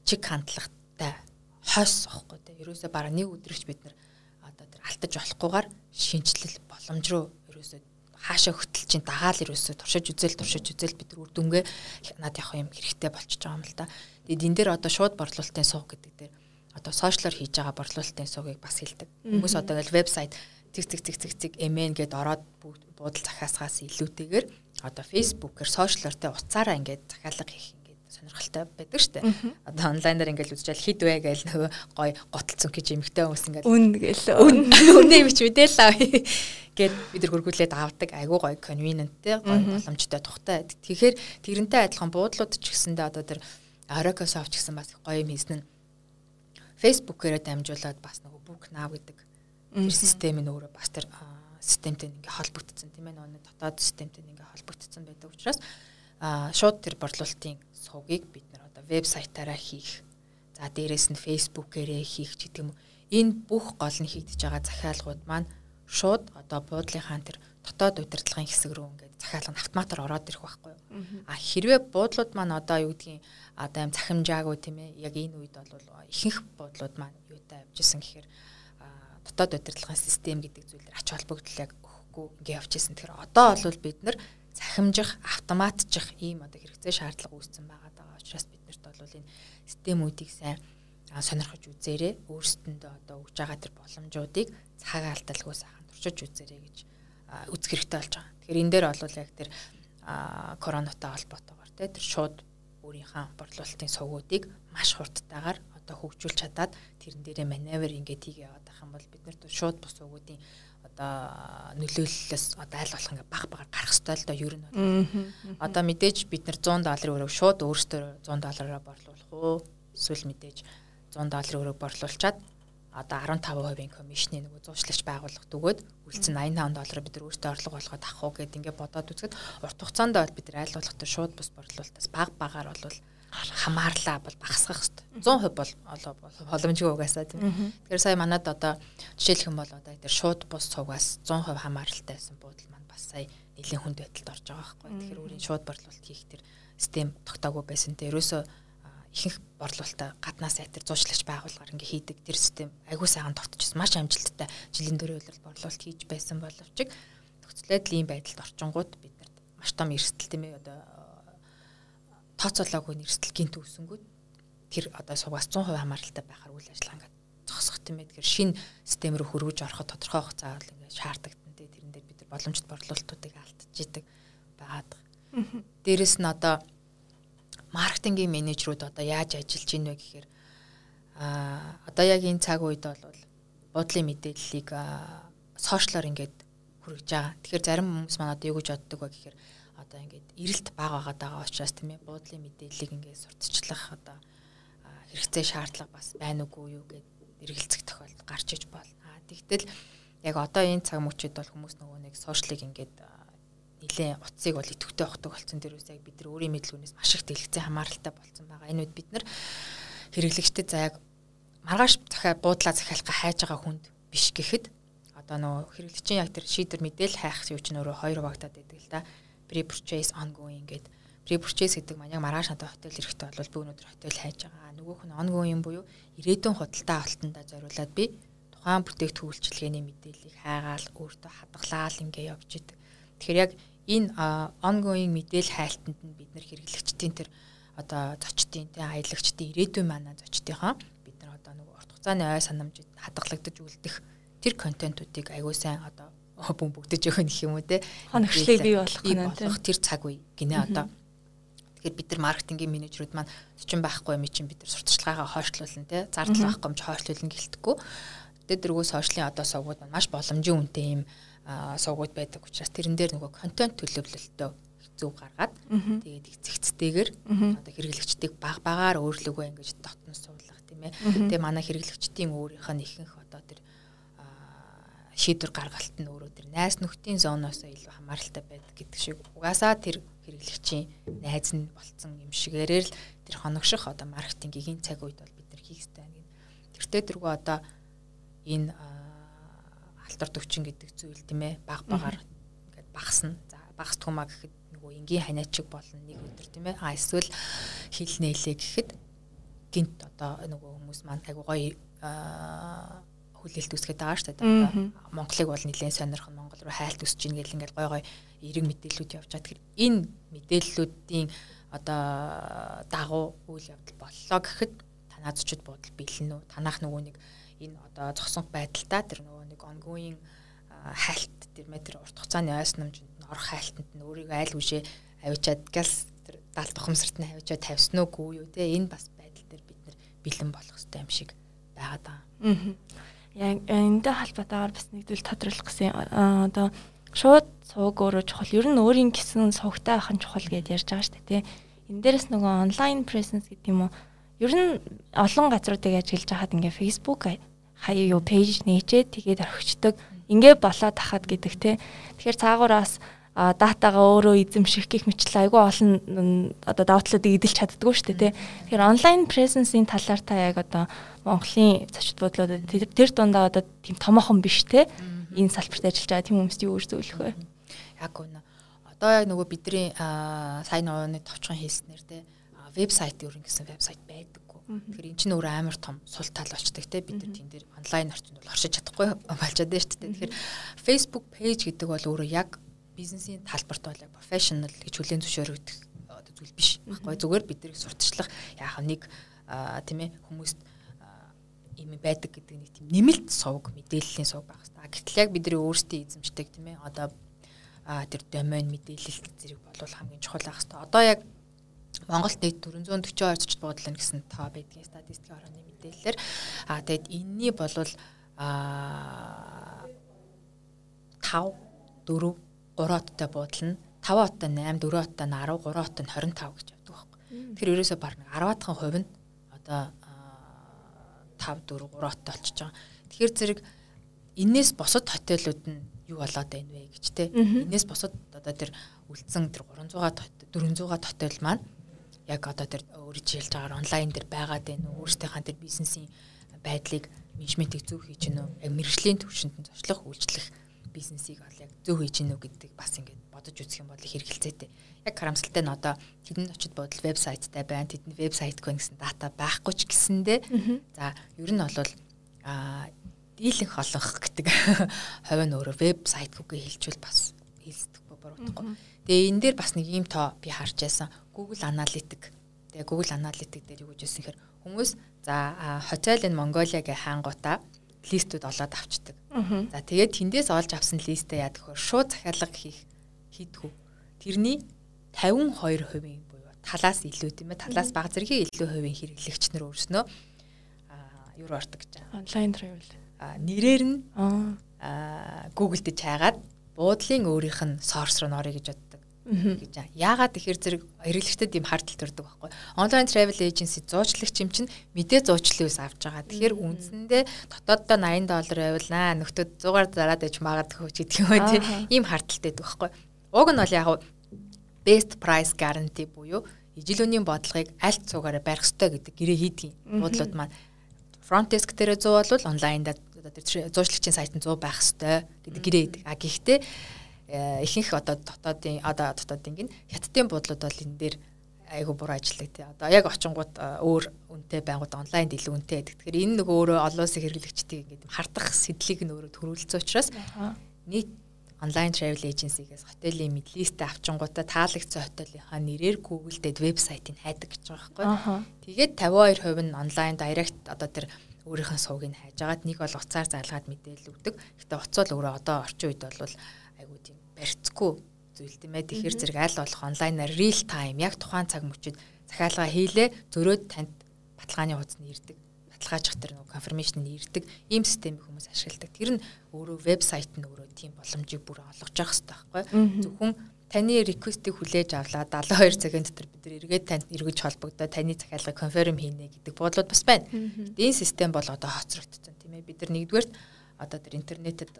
чиг хандлагатай хойс واخгүй тий. Ерөөсөө бараг нэг өдрөгч бид нар одоо тэр алтаж болохгүйгээр шинжлэл боломж руу ерөөсөө хаашаа хөтөл чинь дагаал ерөөсөө туршиж үзэл туршиж үзэл бид нар үр дүнгээ над яг юм хэрэгтэй болчихж байгаа юм л да. Тэгэд энэ дээр одоо шууд борлуулалтын суух гэдэг дээр одоо сошиалор хийж байгаа борлуулалтын сувгийг бас хэлдэг. Хүмүүс одоо ингээл вебсайт цэг цэг цэг цэг цэг MN гэдээ ороод буудал захиасгаас илүүтэйгээр одоо фейсбүүкээр сошиалортой уцаараа ингээд захиалга хийх ингээд сонирхолтой байдаг штэ. Одоо онлайнаар ингээд үзчихэл хід вэ гээл нөгөө гой готолцсон гэж эмхтэй хүмүүс ингээд үн гээл үнэ юм чи мэдээл аа гэд бид нар хөргүүлээд авдаг. Айгуу гой convenient-тэй гой боломжтой тухтай. Тэгэхээр тэрнтэй адилхан буудлууд ч гэсэндээ одоо тэр Soft ч гэсэн бас гоё юм хийсэн нь Facebook-ээрээ дамжуулаад бас нөгөө Book Now гэдэг систем нь өөрөө бас тэр системтэй ингээ холбогдсон тийм ээ нөгөө дотоод системтэй ингээ холбогдсон байдаг учраас шууд тэр борлуулалтын сувгийг бид нар одоо вебсайтаараа хийх. За дээрэс нь Facebook-ээрээ хийх гэдэг юм. Энэ бүх гол нь хийгдэж байгаа захиалгууд маань шууд одоо буудлынхаа тэр дотоод удирдлагын хэсэг рүү ингээд захиалга нь автоматар ороод ирэх байхгүй юу. А хэрвээ буудлууд маань одоо юу гэдгийг одоо юм захимжаагүй тийм ээ яг энэ үед бол ихэнх бодлууд маань юутай авчихсан гэхээр дотоод удирдлагын систем гэдэг зүйлээр ач холбогдол яг өгөхгүй ингээ явчихсан. Тэгэхээр одоо бол бид нар захимжих, автоматжих ийм одоо хэрэгцээ шаардлага үүссэн байгаа даа. Учраас биднэрт бол энэ системүүдийг сайн сонирхож үзээрэй. Өөрсдөндөө одоо өгж байгаа тэр боломжуудыг цагаан алдалгүй сайхан туршиж үзээрэй гэж үзэх хэрэгтэй болж байгаа. Тэгэхээр энэ дээр бол яг тэр коронавитой холбоотойгоор тэр шууд өөрийнхөө борлуулалтын сувгуудыг маш хурдтайгаар одоо хөгжүүлж чадаад тэрэн дээрээ маневр ингээд хийгээ яваад байх юм бол бид нарт шууд бус сувгуудын одоо нөлөөллөөс одоо аль болох ингээ баг багаар гарах ёстой л доо ер нь бол. Одоо мэдээж бид нар 100 долларын өрөөг шууд өөрсдөө 100 доллараар борлуулах уу? Эсвэл мэдээж 100 долларын өрөөг борлуулчаад одоо 15%-ийн комиссны нөгөө зуучлагч байгууллага дүгөөд үлдсэн 85 доллар бид нар өөртөө орлого болгоод авах уу гэд ингээд бодоод үзэхэд урт хугацаанд бол бид нар аль болох тэр шууд бус борлуулалтаас баг багаар бол хамаарлаа бол багасгах хэрэгтэй. 100% бол боломжгүй угаасаа тийм. Тэгэхээр сая манад одоо жишээлх юм бол одоо тэр шууд бус цугаас 100% хамааралтай байсан буудал маань бас сая нэлийн хүнд байдалд орж байгаа байхгүй. Тэгэхээр өөрийн шууд борлуулалт хийх тэр систем тогтоогүй байсан. Тэр ерөөсөө ихэнх борлуулалтаа гаднаас айтер зуучлагч байгуулгаар ингээ хийдэг тэр систем агүй сайхан тогтчихсон маш амжилттай жилийн дөрөв үйлрэл борлуулалт хийж байсан боловч нөхцөлөд ийм байдалд орчингууд бид нарт маш том эрсдэл тийм ээ одоо тооцоолоогүй эрсдэл гинт үүсэнгүүд тэр одоо сугаас 100% хамааралтай байхаар үйл ажиллагаа ингээ зогсох тийм ээ. Тэгэхээр шинэ систем рүү хөрвөж ороход тодорхой хугацаа ингээ шаардлагатай тийм тэрэн дээр бид нар боломжит борлуулалтуудыг алдчихж идэг байгаад. Дээрэс нь одоо маркетингийн менежерүүд одоо яаж ажиллаж ийн вэ гэхээр а одоо яг энэ цаг үед бол буудлын мэдээллийг сошиалор ингээд хүргэж байгаа. Тэгэхээр зарим хүмүүс одоо юу гэж боддог вэ гэхээр одоо ингээд эрэлт бага байгаа даа учраас тийм ээ буудлын мэдээллийг ингээд сурталчлах одоо хэрэгцээ шаардлага бас байна уугүй юу гэд эргэлзэх тохиолдол гарч иж бол. А тэгтэл яг одоо энэ цаг мөчид бол хүмүүс нөгөө нэг сошиалыг ингээд нилээн утсыг бол идэвхтэй ухдаг болсон тэр үс яг бид нар өөрийн мэдлэгнээс маш их дэлгэцэн хамааралтай болсон байгаа. Энэ үед бид нар хэрэглэгчдэд за яг маргааш захиа буудлаа захиалахга хайж байгаа хүнд биш гэхэд одоо нөгөө хэрэглэгчийн яг тэр шийдвэр мэдээлэл хайх юу ч нөрөө хоёр багтаад байдаг л да. Pre-purchase ongoing гэдэг pre-purchase гэдэг маань яг маргааш надад хотел эрэхтэй бол би өнөөдөр хотел хайж байгаа. Нөгөөх нь ongoing буюу ирээдүйн худалдаа авалтандаа зориулаад би тухайн бүтээгдэхүүн үйлчилгээний мэдээллийг хайгаал өөртөө хадгалаад ингээ явж идэг. Тэгэхээр яг энэ ongoing мэдээлэл хайлтанд нь бид нэр хэрэглэгчдийн тэр одоо зочдын тэ аялагчдын ирээдүйн манай зочдынхаа бид нар одоо нөгөө урт хугацааны ой санамж хадгалагдаж үлдэх тэр контентуудыг аягүй сайн одоо бөмбөгдөж өгөх гэх юм уу те хоногчлыг бий болох гэнэ тэр цаг үе гинэ одоо. Тэгэхээр бид нар маркетингийн менежерүүд маань зочин байхгүй юм чинь бид нар сурталчилгаагаа хойшлуулна те зардал байхгүй юм чи хойшлуулна гэлтэхгүй тэгээд дэргүү сошиалын одоо сувгууд маш боломжийн үнэтэй юм сувгууд байдаг учраас тэрэн дээр нөгөө контент төлөвлөлтөө зөв гаргаад тэгээд эцэгцтэйгээр одоо хэрэглэгчдийг баг багаар өөрлөгөө ингэж дотноос суулгах тийм ээ. Тэгээ манай хэрэглэгчдийн өөрийнх нь ихэнх одоо тэр шийдвэр гаргалт нь өөрөө тэр найз нөхдийн зооноос илүү хамааралтай байдаг гэдэг шиг угаасаа тэр хэрэглэгчийн найз нь болцсон юм шигээрэл тэр хоногших одоо маркетингийн цаг үед бол бид нар хийх хэрэгтэй нэг. Тэртээ тэргүй одоо энэ алтар төвчин гэдэг зүйл тийм ээ баг багаар ингээд багасна. За багас тумаа гэхэд нөгөө энгийн ханиачиг болно нэг өдөр тийм ээ. А эсвэл хил нээлээ гэхэд гинт одоо нөгөө хүмүүс маань айгу гоё хүлээлт үсгээд байгаа шүү дээ. Монголыг бол нэлээд сонирхон Монгол руу хайлт үсэж ийн гэл ингээл гой гой эерэг мэдээллүүд явж байгаа. Тэгэхээр энэ мэдээллүүдийн одоо дагуу үйл явдал боллоо гэхэд танаа зочид буудал бэлэн үү? Танах нөгөө нэг энэ одоо зогсон байдалтай тэр нөгөө ongoing хайлт тэр метр урт хугацааны ойс намжинд орох хайлтанд нь өөрийгөө айл үшээ авчиад гэлс тэр даалт ухамсарт нь авчиад тавьсан уугүй юу те энэ бас байдал дээр бид нэр бэлэн болох хэрэгтэй юм шиг байгаад байгаа. Аа. Яг энэтэй холбоотойгоор бас нэг зүйл тодруулах гэсэн одоо шууд сууг өөрөө чухал. Ер нь өөрийн гэсэн сувгтай нь чухал гэдээ ярьж байгаа шүү дээ тий. Энэ дээрээс нөгөө онлайн presence гэдэг юм уу? Ер нь олон газруудыг ажиглаж хахад ингээ Facebook хаяа юу пэйж нээчээд тэгээд орхичдаг. Ингээ болоод тахад гэдэг тий. Тэгэхээр цаагуураас датагаа өөрөө эзэмших гих мэтлээ айгүй олон одоо даваа талуудыг эдэлж чаддгүй шүү дээ тий. Тэгэхээр онлайн presence-ийн талаар та яг одоо Монголын зочид бодлоод тэр дундаа одоо тийм томоохон биш те энэ салбарт ажиллаж байгаа тийм хүмүүст юу зөвлөх вэ? Яг үнэ. Одоо яг нөгөө бидний сайн нууны товчхон хэлснээр те вебсайт өөрөнгө гэсэн вебсайт байдаггүй. Тэгэхээр эн чинь өөрөө амар том сул тал болчдаг те бид нар тийм дээр онлайн орчинд бол оршиж чадахгүй болчиход байна шүү дээ. Тэгэхээр Facebook page гэдэг бол өөрөө яг бизнесийн талбарт бол professional гэж хүлээн зөвшөөрөгдөх зүйл биш байхгүй зүгээр биднийг сурталчлах яах нэг тийм ээ хүмүүст юм байдаг гэдэг нэг тийм нэмэлт сувг мэдээллийн сувг байх хэрэгтэй. Гэтэл яг бидний өөрсдийн эзэмшдэг тийм ээ одоо тэр домен мэдээлэл зэрэг болвол хамгийн чухал байх хэрэгтэй. Одоо яг Монголд нэг 442 зочд буудлын гэсэн тоо байдгийн статистикийн орооны мэдээлэлээр аа тэгэд энэний болвол аа 5 4 3 оттой буудал нь 5 оттой 8, 4 оттой 10, 3 оттой 25 гэж явдаг байхгүй. Тэр ерөөсөө баг 10-аахан хувь нь одоо 5, 4, 3 оттой болчихж байгаа. Тэгэхээр зэрэг энээс босод хотелууд нь юу болоод байна вэ гэж те. Энээс босод одоо тэр үлдсэн тэр 300 400 хотел маань яг одоо тэр өөрөж хэлж байгаагаар онлайн дээр байгаад байна уу? Өөрсдийнхээ тэр бизнесийн байдлыг менежментийг зөв хийж гинөө. Яг мэрэгжлийн төвшөнд нь зочлох, үйлчлэх бизнесийг бол яг зөв хийж гинөө гэдэг бас ингээд бодож үзэх юм бол их хэрэгэлцээтэй. Яг харамсалтай нь одоо тэдэнд очиод бодол вебсайттай байна. Тэдэнд вебсайтгүй гэсэн дата байхгүй ч гэсэндээ за ер нь бол а дийлэнх олонх гэдэг ховь нь өөрөө вебсайтгүйгээ хэлжүүл бас хэлсдэхгүй буруудахгүй. Тэгээ энэ дээр бас нэг ийм тоо би харж байсан. Google Analytics. Тэгээ Google Analytics дээр юу гэж хэлсэн хэрэг хүмүүс за хотел энэ Монголиа гэ хаангуудаа листүүд олоод авчдаг. За тэгээд тэндээс олж авсан листээ яа гэхээр шууд захиалга хийх хийдгүү. Тэрний 52% буюу талаас илүү тийм ээ талаас бага зэргийн илүү хувийн хэрэглэгч нар өөрснөө аа юу ордог гэж байгаа. Онлайн travel. Аа нэрээр нь аа Google дэж хайгаад буудлын өөрийнх нь source руу норё гэж боддог гэж байгаа. Яагаад тэгэхээр зэрэг хэрэглэгчдэд юм хардтал төрдөг байхгүй. Онлайн travel agency зуучлагч юм чинь мэдээ зуучлалаас авч байгаа. Тэгэхээр үндсэндээ дотооддоо 80 доллар байвал нөхдөд 100-аар зараад иж магадгүй ч гэдэг юм уу тийм ийм хардталтай байдаг байхгүй. Уг нь бол яг best price guarantee буюу ижилүүний бодлогыг аль цугаараа барих ёстой гэдэг гэрээ хийдгийг буудлууд маань front desk дээр 100 бол онлайнд одоо тэр зуучлагчийн сайт нь 100 байх хэвээр гэдэг гэрээ идэг. А гэхдээ ихэнх одоо дотоодын одоо дотоодын гин хятадын буудлууд бол энэ дээр айгу буруу ажилладаг тий. Одоо яг очингууд өөр үнэтэй байнгут онлайнд илүү үнэтэй байдаг. Тэгэхээр энэ нөгөө өөрөө олон улсын хэрэглэгчдийг ингээд хардах сэдлийг нь өөрөө төрүүлсэн учраас нийт онлайн travel agency-гээс хотелийн мэдлистэ авчингуудаа таалагдсан хотелийнхаа нэрээр Google дээр вебсайтыг хайдаг гэж байгаа байхгүй. Тэгээд 52% нь онлайн direct одоо тэр өөрийнх нь сувгийг хайж агаад нэг бол уцаар залгаад мэдээлэл өгдөг. Гэтэ уцаал өөрөө одоо орчин үед бол айгуу тийм барьцгүй зүйл тийм ээ. Тэгэхээр зэрэг аль болох онлайнаар real time яг тухайн цаг мөчид захиалга хийлээ зөрөөд танд баталгааны хуудасны ирдэг. Баталгаач хатар нөгөө confirmation нь ирдэг. Ийм системийг хүмүүс ашигладаг. Тэр нь өөрөө вебсайт нь өөрөө тийм боломжийг бүр олгож явах хэрэгтэй байхгүй. Зөвхөн таны request-ийг хүлээж авлаа 72 цагийн дотор бид нар эргээд танд эргэж холбогдоо таны захиалгыг конферм хийнэ гэдэг буудлууд бас байна. Энэ систем бол одоо хоцрогдсон тийм ээ. Бид нар нэгдүгээрт одоо тэр интернетэд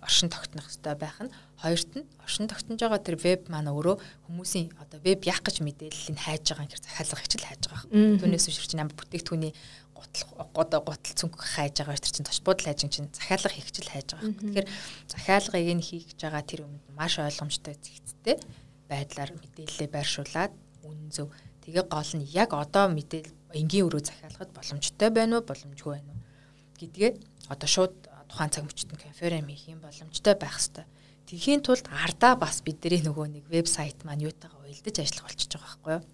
оршин тогтнох хэрэгтэй байх нь. Хоёрт нь оршин тогтнож байгаа тэр веб маань өөрөө хүмүүсийн одоо веб яах гэж мэдээллийг хайж байгаа гэхээр захиалга хичээл хайж байгаа. Түүнээс чинь амар бүтээгдэхүүний гутал гутал цүнх хайж байгаа тэр чинь точ буудал хайж чинь захиалга хийхчил хайж байгаа. Тэгэхээр захиалгыг нь хийж байгаа тэр өмнө маш ойлгомжтой зэгцтэй байдлаар мэдээлэлээ байршуулад үнэн зөв тэгээ гол нь яг одоо мэдээл энгийн өрөө захиалгад боломжтой байна уу боломжгүй байна уу? Гэдгээ одоо шууд тухайн цаг мөчтөнд конференц хийх юм боломжтой байх хэвээр. Тэхийн тулд ардаа бас бидний нөгөө нэг вебсайт маань юутайгаа уялдаж ажиллах болчихж байгаа байхгүй юу?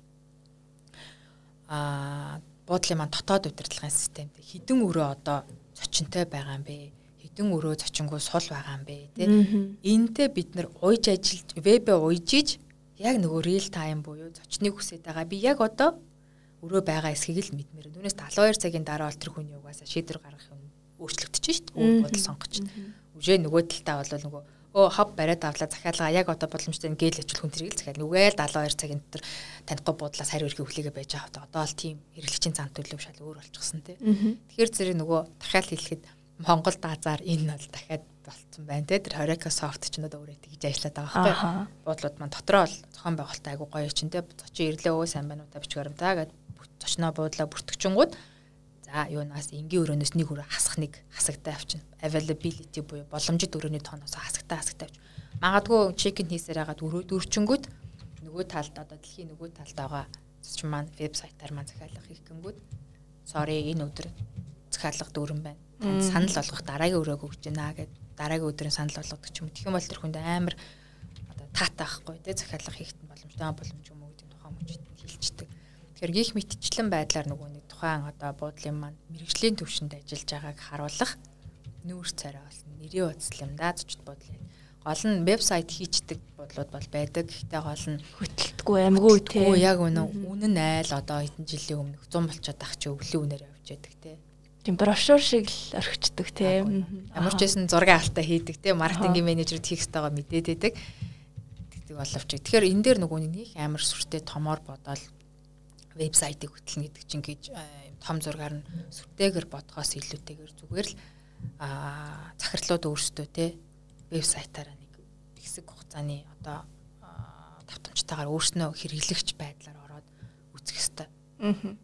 Аа буудлын маань дотоод удирдлагын системд хідэн өрөө одоо зочинтой байгаа юм бэ? Хідэн өрөө зочингуу сул байгаа юм бэ? Тэ? Энтэй бид нар уйж ажиллаж вебээ уйжиж яг нөгөө real time буюу зочныг хүсэж байгаа. Би яг одоо өрөө байгаа эсхийг л мэдмээр. Түүнээс 72 цагийн дараа бол тэр хүний угаасаа шийдвэр гаргах юм өөрчлөгдөж дээ. Өөр бодол сонгоч. Үжээ нөгөө талдаа бол нөгөө өө хав бариад авлаа захиалгаа яг одоо боломжтой гээл ажил хүн тэрийг захиал нүгээл 72 цагийн дотор танихгүй буудлаас хариу өрхөө хүлээгээ байж байгаа одоо бол тийм хэрэглэгчийн зам төлөв шал өөр болчихсон тий. Тэгэхээр зэрэг нөгөө дахиад хэлэхэд Монгол даазаар энэ бол дахиад болцсон байна те. Тэр Horeca soft ч надад өөрөө тэгж ажиллаад байгаа байхгүй. Буудлууд маань дотроо л зохион байгуулалтаа айгу гоё чинь те. Зочин ирлээ өө сайн байна уу та бичгээрэмтаа гэд зочноо буудлаа бүртгэжингууд За юунаас энгийн өрөөнөөс нэг өрөө хасах нэг хасагтай авчна. Availability буюу боломжит өрөөний тооноос хасагтай хасагтай авч. Магадгүй чекин хийсээр хагаад өрөө дөрчөнгүүд нөгөө талд одоо дэлхийн нөгөө талд байгаа ч маань вебсайтаар маань захиалга хийх гингүүд sorry энэ өдөр захиалга дүүрэн байна. Танд санал болгох дараагийн өрөөг өгч гинэ гэд дараагийн өдрийн санал болгодог ч юм. Тэгэх юм бол тэр хүнд амар одоо таатай байхгүй тий захиалга хийхэд боломжтой боломж юм уу гэдэг тухайн мөчд хэлцдэг. Тэгэхээр гих мэтчлэн байдлаар нөгөө нэг тухайн одоо буудлын маань мэрэгжлийн төвшөнд ажиллаж байгааг харуулах нүүр царай болсон. Нэрийн утас юм да зочд буудлын. Гол нь вебсайт хийчдэг буудлууд бол байдаг. Гэхдээ гол нь хөтөлтгүй амгүй те. Яг үнэ үнэн айл одоо хэдэн жилийн өмнө 100 болчиход ах чи өвлийн үнээр явж байдаг те. Тийм брошюр шиг л орхичдаг те. Ямар ч байсан зургийн алтаа хийдэг те. Маркетингийн менежер хийх ёстойгоо мэдээд байдаг. Тэгдэг боловч. Тэгэхээр энэ дээр нөгөө нэг амар сүртэй томоор бодоол вебсайтыг хөтлөнө гэдэг чинь гэж том зургаар нь сүртээгэр бодгоос илүүтэйгээр зүгээр л захирлууд өөрсдөө те вебсайтаараа нэг хэсэг хугацааны одоо давтамжтайгаар өөрснөө хэрэглэгч байдлаар ороод үзэх ёстой.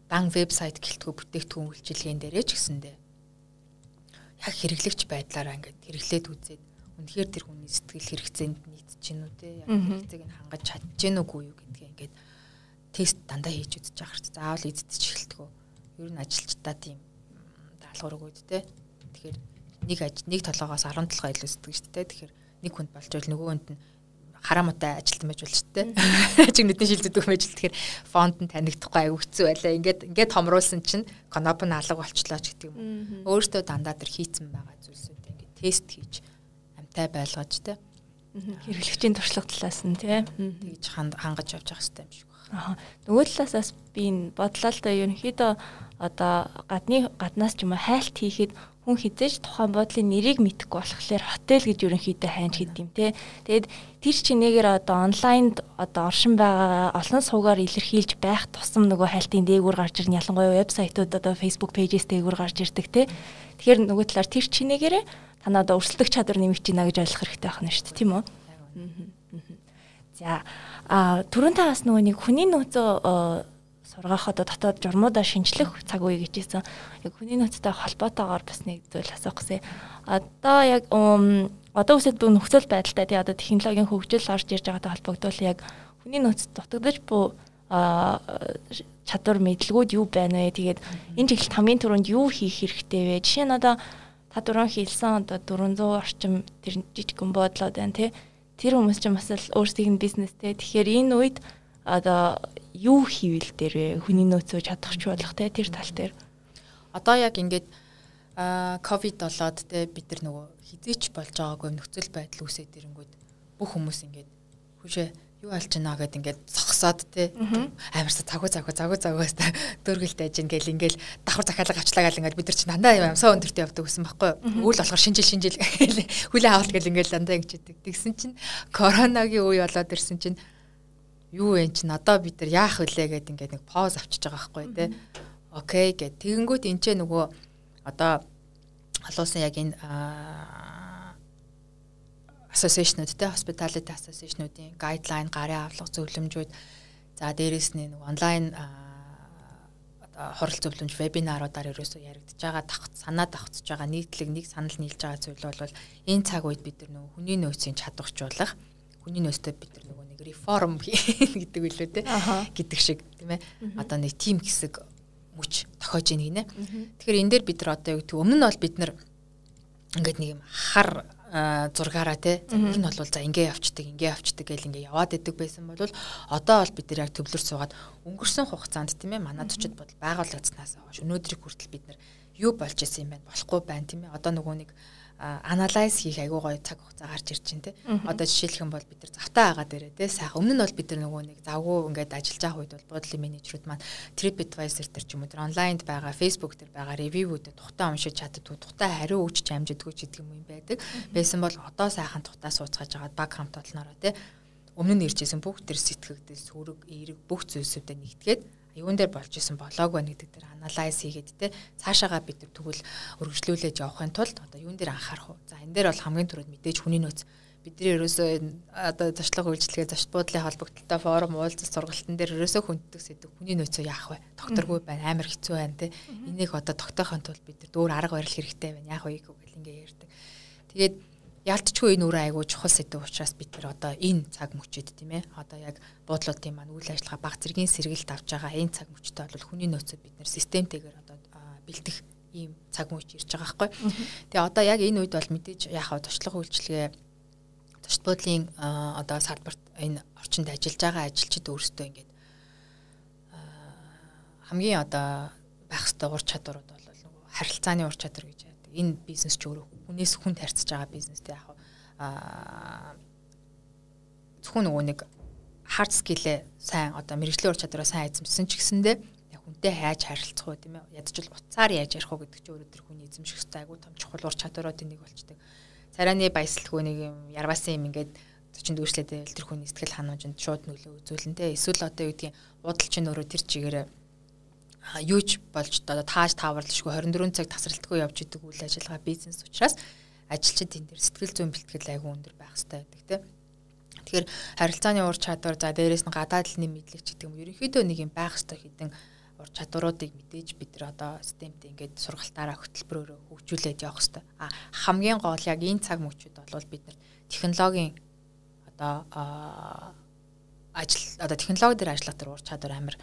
Дан вебсайт гэлтгүү бүтээгдэхүүн үйлчилгээнд дээрээ ч гэсэндээ яг хэрэглэгч байдлаараа ингээд хэрэглээд үзээд үнэхээр тэр хүний сэтгэл хэрэгцээнд нийцэж гинүү те яг хэрэгцээг нь хангаж чадж гинүү үгүй юу гэдгийг ингээд тест дандаа хийж үзэж байгаа хэрэг. Заавал эзэдэж эхэлдэг. Ер нь ажилчдаа тийм даалгавар өгөөд те. Тэгэхээр нэг аж нэг толгоогоос 17 илүү сэтгэж шүү дээ. Тэгэхээр нэг хүнд болж байл нөгөө хүнд нь хараамтай ажилтан байж болж шүү дээ. Ажиг нүдний шилдэг байх байж л тэгэхээр фонд нь танигдахгүй аяг хэцүү байлаа. Ингээд ингээд томруулсан чинь коноп нь алга болчлоо ч гэдэг юм. Өөртөө дандаа тэр хийцэн байгаа зүйлсүүд ингээд тест хийж амтай байлгаж те. Хэрэглэгчийн туршлага талаас нь тий. Тэгж хангаж явж явах хэрэгтэй юм шиг Аа. Нөгөө талаасаас би энэ бодлоо л да ерөнхийдөө одоо гадны гаднаас ч юм уу хайлт хийхэд хүн хизээж тухайн бодлын нэрийг мэдэхгүй болохоор хотел гэж ерөнхийдөө хайж хэд юм те. Тэгээд тэр чинээгээр одоо онлайнд одоо оршин байгаа олон суугаар илэрхийлж байх тусам нөгөө хайлтын дээгүүр гарч ирнэ ялангуяа вебсайтууд одоо Facebook pages дээгүүр гарч ирдэг те. Тэгэхээр нөгөө талаар тэр чинээгээр танаа одоо өрсөлдөх чадвар нэмэгч гинэ гэж ойлгох хэрэгтэй байна шүү дээ тийм үү? Аа. За А түрүүн та бас нөгөө нэг хүний нөөцөө сургах одоо дотоод журмуудаа шинжлэх цаг үе гэж хэлсэн. Яг хүний нөөцтэй холбоотойгоор бас нэг зүйл асуух гэсэн. Одоо яг одоо үсэд бүх нөхцөл байдалтай тий одоо технологийн хөгжил орж ирж байгаатай холбогдвол яг хүний нөөц дутагдаж буй чадвар мэдлгүүд юу байна вэ? Тэгээд энэ чиглэлд хамгийн түрүүнд юу хийх хэрэгтэй вэ? Жишээ нь одоо та дөрөв хэлсэн одоо 400 орчим тэр жижигхэн бодлоод байна тий. Тэр хүмүүс чинь бас л өөрсдийн бизнестэй. Тэгэхээр энэ үед одоо юу хийвэл дээр вэ? Хүний нөөцөө чадахч болох тий тэр тал дээр. Одоо яг ингээд ковид болоод те бид нар нөгөө хизээч болж байгаагүй нөхцөл байдал үүсээд ирэнгүүт бүх хүмүүс ингээд хүшээ юу алж байна гэд ингээд зогсоод те. Амарса цагуу цагуу цагуус та дөргөлтэй ажин гэл ингээл давхар захиалга авчлаа гэл ингээд бид нар чинь дандаа юм амсаа өндөртөө явдаг гэсэн байхгүй үйл болохоор шинжил шинжил хүлээ авалт гэл ингээд дандаа ингэдэг тэгсэн чинь коронагийн үе болоод ирсэн чинь юу вэ чинь? Одоо бид нар яах вүлээ гэд ингээд нэг поз авчиж байгаа байхгүй те. Окей гэд. Тэгэнгүүт энэ ч нөгөө одоо халуусан яг энэ association-ууд те hospitality association-уудын guideline гарын авлага зөвлөмжүүд. За дээрэс нь нэг онлайн хурал зөвлөмж вебинаруудаар ерөөсөө яригдж байгаа давх санаа давхцж байгаа нийтлэг нэг санал нийлж байгаа зүйл бол энэ цаг үед бид нар нөгөө хүний нөөцийн чадварчлуулах хүний нөөцтэй бид нар нөгөө нэг реформ гэдэг үлээ те гэдэг шиг тийм ээ. Одоо нэг тим хэсэг мөч тохиож ийн гинэ. Тэгэхээр энэ дээр бид нар одоо юу гэдэг өмнө нь бол бид нар ингээд нэг юм хар зургаараа те. Энэ бол за ингээ явцдаг ингээ явцдаг гэл ингээ яваад идэг байсан бол одоо бол бид нар яг төвлөр суугаад өнгөрсөн хугацаанд тийм ээ манай зочид бодол байгуулагдсанаас хойш өнөөдрийг хүртэл бид нар юу болж исэн юм бэ? Болохгүй байна тийм ээ. Одоо нөгөө нэг анализ хийх айгуу гоё цаг хугацаа гарч ирж байна те. Одоо жишээлх юм бол бид нар завтаа агаа дээрээ те. Сайхан өмнө нь бол бид нар нөгөө нэг завгүй ингээд ажиллаж байгаа үед бол буудлын менежерүүд маань TripAdvisor дээр ч юм уу тэр онлайнд байгаа Facebook дээр байгаа ревюүүдэд тухтаа уншиж чаддгүй тухтаа хариу өгч амжидгүй ч гэдэг юм байдаг. Байсан бол одоо сайхан тухтаа сууцгааж байгаа баг хамт олноороо те. Өмнө нь иржсэн бүх тэр сэтгэгдэл сүрэг эерэг бүх зүйлсүүдэд нэгтгээд юун дээр болж исэн болоог байна гэдэг дээр анализ хийгээд те цаашаагаа бид тэгвэл өргөжлүүлээд явахын тулд одоо юун дээр анхаарах вэ? За энэ дээр бол хамгийн түрүүд мэдээж хүний нөөц бидний ерөөсөө одоо зашлага үйлчлэгээ зочд буудлын холбогдлолтой форум уулзалт сургалтын дээр ерөөсөө хүнддэг сэдв хүний нөөцөө яах вэ? Докторгүй байна, амар хэцүү байна те. Энийг одоо тогтоохын тулд бид дөөр арга барил хэрэгтэй байна. Яах вэ гэл ингээ ярьдаг. Тэгээд ялтчгүй энэ өөрөө айгүй чухал сэдв учраас бид нар одоо энэ цаг мөчид тийм ээ одоо яг буудлуудын маань үйл ажиллагаа баг зэргийн сэргийлт авч байгаа энэ цаг мөчтөд бол хүний нөөцөд бид нар системтэйгээр одоо бэлдэх ийм цаг мөч ирж байгаа байхгүй. Тэгээ одоо яг энэ үед бол мэдээж яах вэ туршлага үйлчлэгээ зочд буудлын одоо салбарт энэ орчинд ажиллаж байгаа ажилчид өөрсдөө ингээд хамгийн одоо байх ёстой ур чадварууд бол харилцааны ур чадвар гэж байдаг. Энэ бизнес ч өөрөө хүнээс хүнд харьцаж байгаа бизнестэй яг аа зөвхөн нөгөө нэг хард скиллээ сайн одоо мэрэгжлийн ур чадвараа сайн эзэмшсэн ч гэсэндээ яг хүнтэй хайж харилцах уу тийм ээ ядчил буцаар яаж ярих уу гэдэг чинь өөрөө тэр хүний эзэмших хэрэгтэй айгуу том чухал ур чадваруудын нэг болчдөг. Царайны баясалгүй нэг юм ярвасан юм ингээд зочин дүүшлээд байвал тэр хүний сэтгэл ханамжинд шууд нөлөө үзүүлнэ. Эсвэл одоо юу гэдгийг бодол чинь өөрөө тэр чигээрээ юуч болж одоо тааж тааварлашгүй 24 цаг тасралтгүй явж идэг үйл ажиллагаа бизнес учраас ажилчид энэ дэр сэтгэл зүйн бэлтгэл айгүй өндөр байх хэрэгтэй байдаг тийм. Тэгэхээр харилцааны ур чадвар за дээрэс нь гадаад хэлний мэдлэг ч гэдэг юм ерөнхийдөө нэг юм байх хэрэгтэй хэдэн ур чадваруудыг мэдээж бид нар одоо системд ингээд сургалтаараа хөтөлбөрөөр хөгжүүлээд явах хэрэгтэй. А хамгийн гол яг энэ цаг мөчид бол бид нар технологийн одоо ажил одоо технологи дээр ажиллах төр ур чадвар амар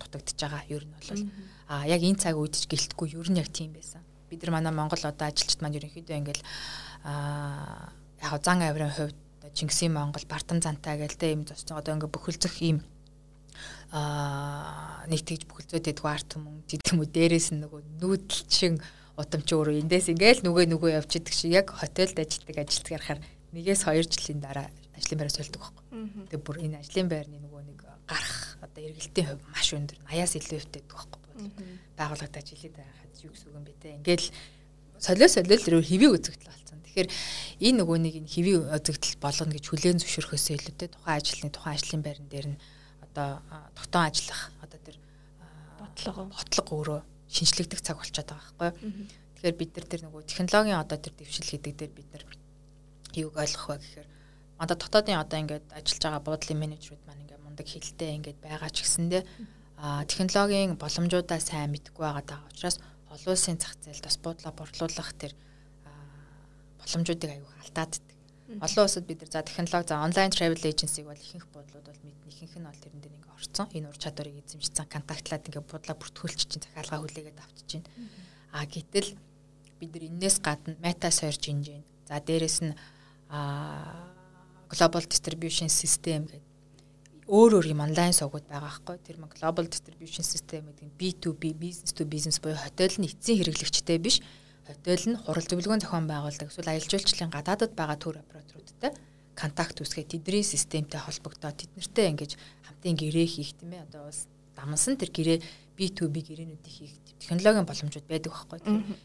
дутагдж байгаа. Ер нь бол а яг энэ цаг үед ч гэлтгүй ер нь яг тийм байсан. Бид нар манай Монгол одоо ажилчид маань ерөнхийдөө ингээл а яг зан авирын хувьд Чингисийн Монгол Бартан зантай гээл те ийм зоч одоо ингээ бүхэлзэх ийм а нэг тэгж бүхэлзөөд идэггүй арт юм гэдэг юм уу дээрээс нь нөгөө нүүдэлчин удамч өөрөө эндээс ингээл нөгөө явж идэг шиг яг хотелд ажилладаг ажилтг ярахаар нэгээс 2 жилийн дараа ажлын байраа солидог байхгүй. Тэгээ бүр энэ ажлын байрны нөгөө нэг гарах одоо эргэлтийн хувь маш өндөр. 80-аас илүү өвдөд байхгүй бол байгууллагад жилийн байхад юу гэсэн үг юм бэ те? Ингээл солио солиол рүү хэвийг үзэгдэл болсон. Тэгэхээр энэ нөгөө нэг энэ хэвийн үзэгдэл болгоно гэж хүлээн зөвшөөрөхөөсөө илүү те? Тухайн ажлын тухайн ажлын байран дээр нь одоо тогтоон ажиллах одоо тэр бодлого бодлого өөрөө шинжлэгдэх цаг болчиход байгаа байхгүй. Тэгэхээр бид нар тэр нөгөө технологийн одоо тэр дэвшил гэдэг дээр бид нар юуг ойлгох вэ гэхээр манда дотоодын одоо ингээд ажиллаж байгаа буудлын менежерүүд мундаг хилтэй ингээд байгаа ч гэсэндээ технологийн боломжуудаа сайн мэдгүй байгаа даа учраас олон улсын зах зээлд бас буудлаа борлуулах тэр боломжуудыг аюух алдаад Олон улсад бид нар за технологи за онлайн travel agency бол ихэнх буудлууд бол мэднэ. Ихэнх нь бол тэрэн дээр ингээ орцсон. Энэ ур чадварыг эзэмшсэн контактлаад ингээ буудлаа бүртгүүлчих чинь захиалгаа хүлээгээд авчиж байна. А гэтэл бид нар энээс гадна meta search engine за дээрэс нь а global distribution system гэдэг өөр өөр юм онлайн сувгууд байгаа хгүй тэр мөн global distribution system гэдэг нь B2B business to business буюу хотел нь эцсийн хэрэглэгчтэй биш. Хөдөөл нь хурал зөвлөгөөн зохион байгуулдаг. Эсвэл аялал жуулчлалын гадаадад байгаа төр операторуудтай контакт үүсгээд тэдний системтэй холбогдоод тэднэртэй ингэж хамтын гэрээ хийх тийм ээ. Одоо бас дамсан тэр гэрээ B2B гэрээнүүдийг хийх технологийн боломжууд байдаг байхгүй.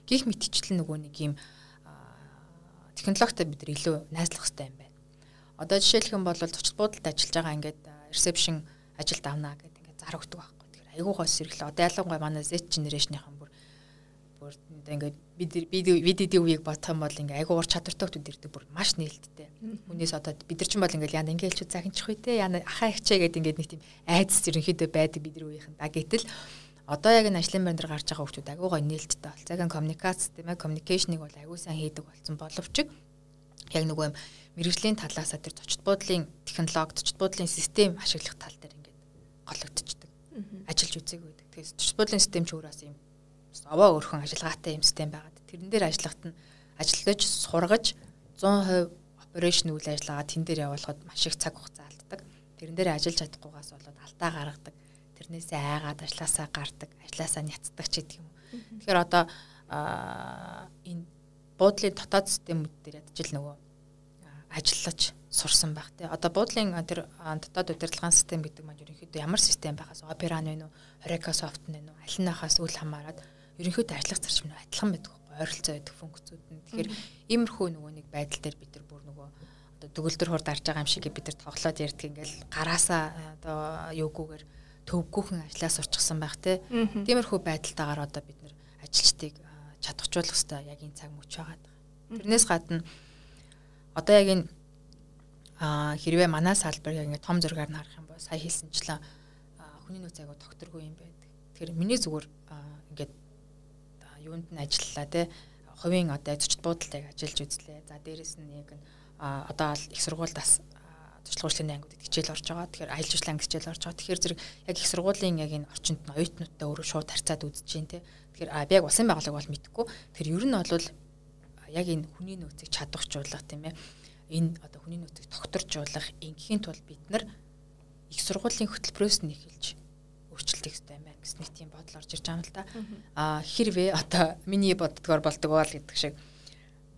Гих мэтчлэн нөгөө нэг юм технологитой бид илүү найзлах хэрэгтэй юм байна. Одоо жишээлх юм бол зочд буудалд ажиллаж байгаа ингээд reception ажилд авнаа гэдэг ингээд зар өгдөг байхгүй. Тэгэхээр айгуугаас сэргэлээ. Одоо ялангуяа манай Z generation-ийн бүр бүр ингээд бид бид видео үеийг бодох юм бол ингээ айгуу ур чадвартай хүмүүс ирдэг бүр маш нээлттэй. Хүнээс одоо бид нар ч бол ингээл яна ингээ хэлчих захинчих үү те яна ахаа ихчээ гэдэг ингээ нэг тийм айдас ерөнхийдөө байдаг бид нар үеийнхэн. Да гэтэл одоо яг энэ ажлын байр дээр гарч байгаа хүмүүс айгуу гой нээлттэй бол. Цагаан коммуникац тийм ээ коммуникейшнийг бол айгуу сайн хийдэг болсон боловч яг нөгөө юм мэрэгжлийн талаасаа тэр зочд буудлын технологи, зочд буудлын систем ашиглах тал дээр ингээд гологдчихдаг. Ажиллаж үзээгүй. Тэгэхээр зочд буудлын систем ч өөрөөс юм овоо өрхөн ажиллагаатай юм систем байгаад тэрэн дээр ажиллахад нь ажиллаж сургаж 100% operation үйл ажиллагаа тэн дээр явуулахад маш их цаг хугацаа алддаг. Тэрэн дээр ажиллаж чадахгүйгаас болоод алдаа гаргадаг. Тэрнээсээ айгаад ажилласаа гардаг, ажилласаа няцдаг ч гэдэг юм. Тэгэхээр одоо энэ буудлын дотоод системүүд дээр ядчил нөгөө ажиллаж сурсан байх тий. Одоо буудлын тэр дотоод удирдлагын систем гэдэг маань ерөнхийдөө ямар систем байхаас нь вэ, Oracle soft нь вэ, аль нахаас үл хамааран ерөнхийдөө ажиллах зарчим нь адилхан байдаг байхгүй ойролцоо байдаг функцүүд нь. Тэгэхээр иймэрхүү нөгөө нэг байдал дээр бид нар бүр нөгөө одоо төгөлдөр хурд арж байгаа юм шиг бид нар тоглоод ярьдаг ингээл гараасаа одоо юугүйгээр төвгүүхэн ажиллаа сурчсан байх те. Тиймэрхүү байдалтайгаар одоо бид нар ажилчдыг чадахжуулах хэрэгтэй яг энэ цаг мөч байгаа. Тэрнээс гадна одоо яг энэ хэрвээ манай салбар яг ингэ том зургаар нь харах юм бол сая хэлсэнчлэн хүний нөөц айгу докторгүй юм байдаг. Тэгэхээр миний зүгээр ингээд юунд нь ажиллалаа те хувийн одоо зочд буудалтайг ажиллаж үзлээ. За дээрэс нь яг одоо их сургуульд бас туршлага үйлчлэгийн ангиуд хичээл орж байгаа. Тэгэхээр аялал жуулчлалын анги хичээл орж байгаа. Тэгэхээр зэрэг яг их сургуулийн яг энэ орчинд нь оюутнуудтай өөрөө шууд харьцаад үзэж те. Тэгэхээр а яг улсын байгууллага бол мэдэхгүй. Тэгэхээр ер нь бол яг энэ хүний нөөцийг чадваржуулах тийм ээ. Энэ одоо хүний нөөцийг тогтворжуулах ингийн тулд бид нар их сургуулийн хөтөлбөрөөс нь эхэлж өөрчлөлт хийх хэрэгтэй байна гэсэн нэг тийм бодол орж ирж байгаа юм л да. Аа хэрвээ одоо миний боддгоор болдог бол гэдэг шиг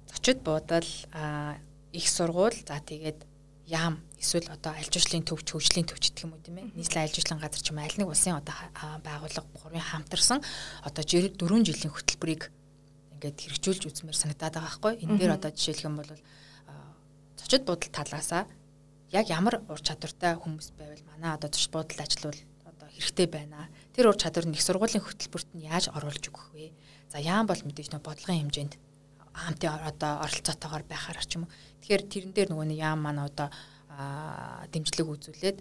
зочид буудал аа их сургууль за тэгээд яам эсвэл одоо аль жуулчлалын төвч хөгжлийн төвч гэх юм уу тийм ээ нийслэлийн аль жуулчлалын газар ч юм аль нэг улсын одоо байгууллага гурван хамтарсан одоо 4 жилийн хөтөлбөрийг ингээд хэрэгжүүлж үзмээр санагдаад байгаа байхгүй энэ дээр одоо жишээлх юм бол зочид буудал талаасаа яг ямар ур чадвартай хүмүүс байвал манай одоо зочид буудалд ажиллавал хэрэгтэй байна. Тэр ур чадвар их сургуулийн хөтөлбөрт нь яаж оруулж өгөх вэ? За яам бол мэдээж нөө бодлогын хэмжээнд хамтын одоо оролцоотойгоор байхаар ч юм уу. Тэгэхээр тэрэн дээр нөгөө нэг яам маань одоо дэмжлэг үзүүлээд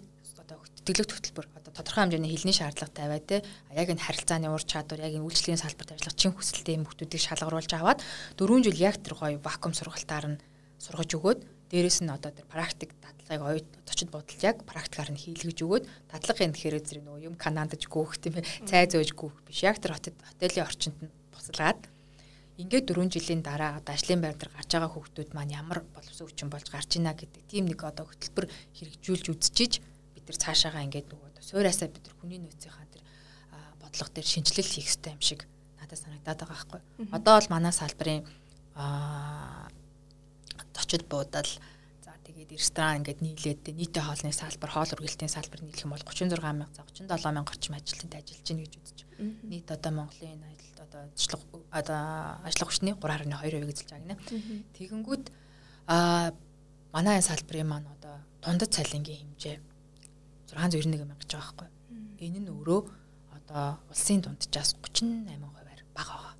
одоо тэтгэлэг хөтөлбөр одоо тодорхой хэмжээний хилний шаардлага тавиад те. Яг энэ харилцааны ур чадвар яг энэ үйлчлэгийн салбарт ажиллах чин хүсэлтэй юм хүмүүсийг шалгаруулж аваад 4 жил яг тэр гоё вакуум сургалтаар нь сургаж өгөөд дээрэс нь одоо тэр практик дадлагыг оюут зочид бодолд яг практикаар нь хийлгэж өгөөд дадлагын тэгэхээр зэрэг нөгөө юм канандаж гөөх тийм ээ цай зөөж гөөх биш. Яг тэр хотелийн орчинд нь буцалгаад ингээд 4 жилийн дараа одоо ажлын байр дээр гарч байгаа хүүхдүүд маань ямар боловсон хүчин болж гарч ийна гэдэг тийм нэг одоо хөтөлбөр хэрэгжүүлж үзчихэж бид нар цаашаагаа ингээд нөгөө одоо суйраасаа бид нар хүний нөөцийнхаа тэр бодлого дээр шинжилэл хийх хэрэгтэй юм шиг надад санагдаад байгаа байхгүй. Одоо бол манай салбарын аа очиж буудал за тэгээд ресторан ингээд нийлээд нийтийн хоолны салбар хоол үргэлтийн салбар нийлэх юм бол 36 мянга за 37 мянга орчим ажилтнууд ажиллаж байна гэж үзэж. Нийт одоо Монголын аялалд одоо ажиллах одоо ажиллах хүчний 3.2% гэж хэлж байгаа гинэ. Тэгэнгүүт а манай салбарын маань одоо дундад цалингийн хэмжээ 691 мянга гэж байгаа байхгүй. Энэ нь өөрөө одоо улсын дунджаас 38%-аар бага байгаа.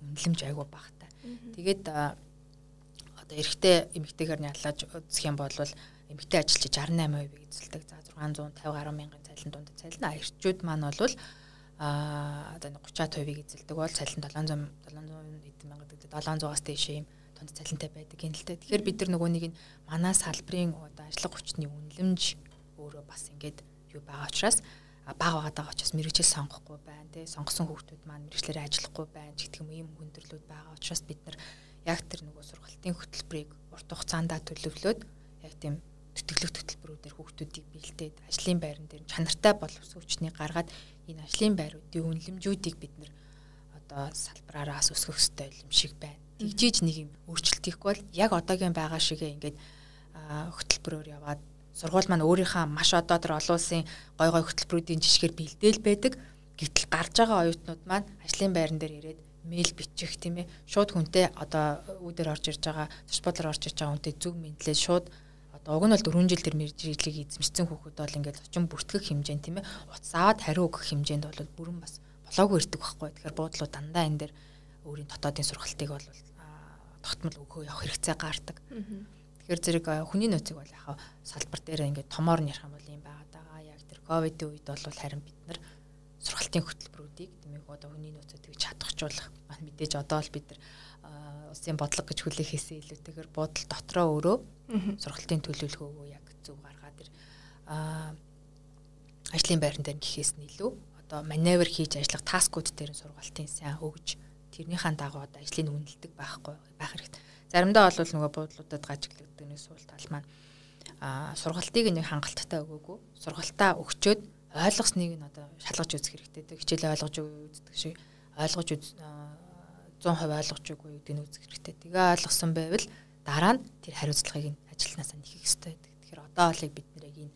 Үнэлэмж айгүй багтай. Тэгээд одоо эрэгтэй эмэгтэйгээр яллаж үзэх юм бол эмэгтэй ажилчид 68% эзэлдэг. За 650 гаруй мянган цалин дунд цалин эрчүүд маань бол а одоо 30%-ийг эзэлдэг бол цалин 700 700 эдэн мянга гэдэг 700-аас дээш юм тунд цалинтай байдаг юм л дээ. Тэгэхээр бид нар нөгөө нэг нь манай салбарын одоо ажиллах хүчний үнэлэмж өөрөө бас ингээд юу байгаа учраас бага байгаа учраас мэрэгжил сонгохгүй байна тий сонгосон хүүхдүүд маань мэрэгчлэрээ ажиллахгүй байна гэдэг юм ийм хүндрэлүүд байгаа учраас бид нар яг тэр нөгөө сургалтын хөтөлбөрийг урт хугацаанд төлөвлөөд яг тийм тэтгэлэг хөтөлбөрүүдээр хүүхдүүдийг бэлдээд ажлын байран дээр чанартай боловсон хүчний гаргаад энэ ажлын байруудын үнэлэмжүүдийг бид нэр одоо салбараараас өсгөх ёстой юм шиг байна. Тэгжиж нэг юм өөрчлөлт хийхгүй бол яг одоогийн байгаа шигээ ингээд хөтөлбөрөөр яваад сургууль маань өөрийнхөө маш одоо тэр олон улсын гой гой хөтөлбөрүүдийн жишгээр бэлдээл байдаг. Гэтэл гарч байгаа оюутнууд маань ажлын байран дээр ирээд мэйл бичих тийм ээ. Шууд хүнтэй одоо үүдээр орж ирж байгаа, зурч бодлоор орж ирж байгаа хүнтэй зүг мэдлээ шууд одоо уг нь бол 4 жил тэр мэржлийг эзэмшсэн хүүхэд бол ингээд очин бүртгэх хэмжээнд тийм ээ утас аваад хариу өгөх хэмжээнд бол бүрэн бас болоогүй ирдэг байхгүй. Тэгэхээр буудлууд дандаа энэ дээр өөрийн дотоодын сургалтыг бол тогтмол өгөө явах хэрэгцээ гардаг. Тэгэхээр зэрэг хүний нөөцийг бол яхаа салбар дээр ингээд томоор нь ярих юм бол юм байгаад байгаа. Яг тэр ковидын үед бол харин бид нар сургалтын хөтөлбөрүүдийг тэмээг одоо хүний нөөцөө тэгж чадахжуулах маань мэдээж одоо л бид нар улсын бодлого гэж хүлээх хэсэ илүүтэйгээр бодол дотроо өөрөө сургалтын төлөвлөгөөгөө яг зөв гаргаад ир ажлын байран дээр гэхээс нь илүү одоо маневр хийж ажиллах таскууд дээр сургалтын сайн өгж тэрнийхэн дагуу одоо ажлыг үнэлдэг байхгүй байх хэрэгтэй. Заримдаа бол нөгөө буудлуудад гажиглагддаг нэг суул тал маань а сургалтыг нэг хангалттай өгөөгүй сургалтаа өгчөөд ойлгосныг нь одоо шалгаж үзэх хэрэгтэй. Хичээл ойлгож үздэг шиг ойлгож үз 100% ойлгож үгүй гэдэг нь үзэх хэрэгтэй. Тэгээ ойлгосон байвал дараа нь тэр хариуцлагыг нь ажилтнаас нь хийх хэрэгтэй байдаг. Тэгэхээр одоо олыг бид нэр энэ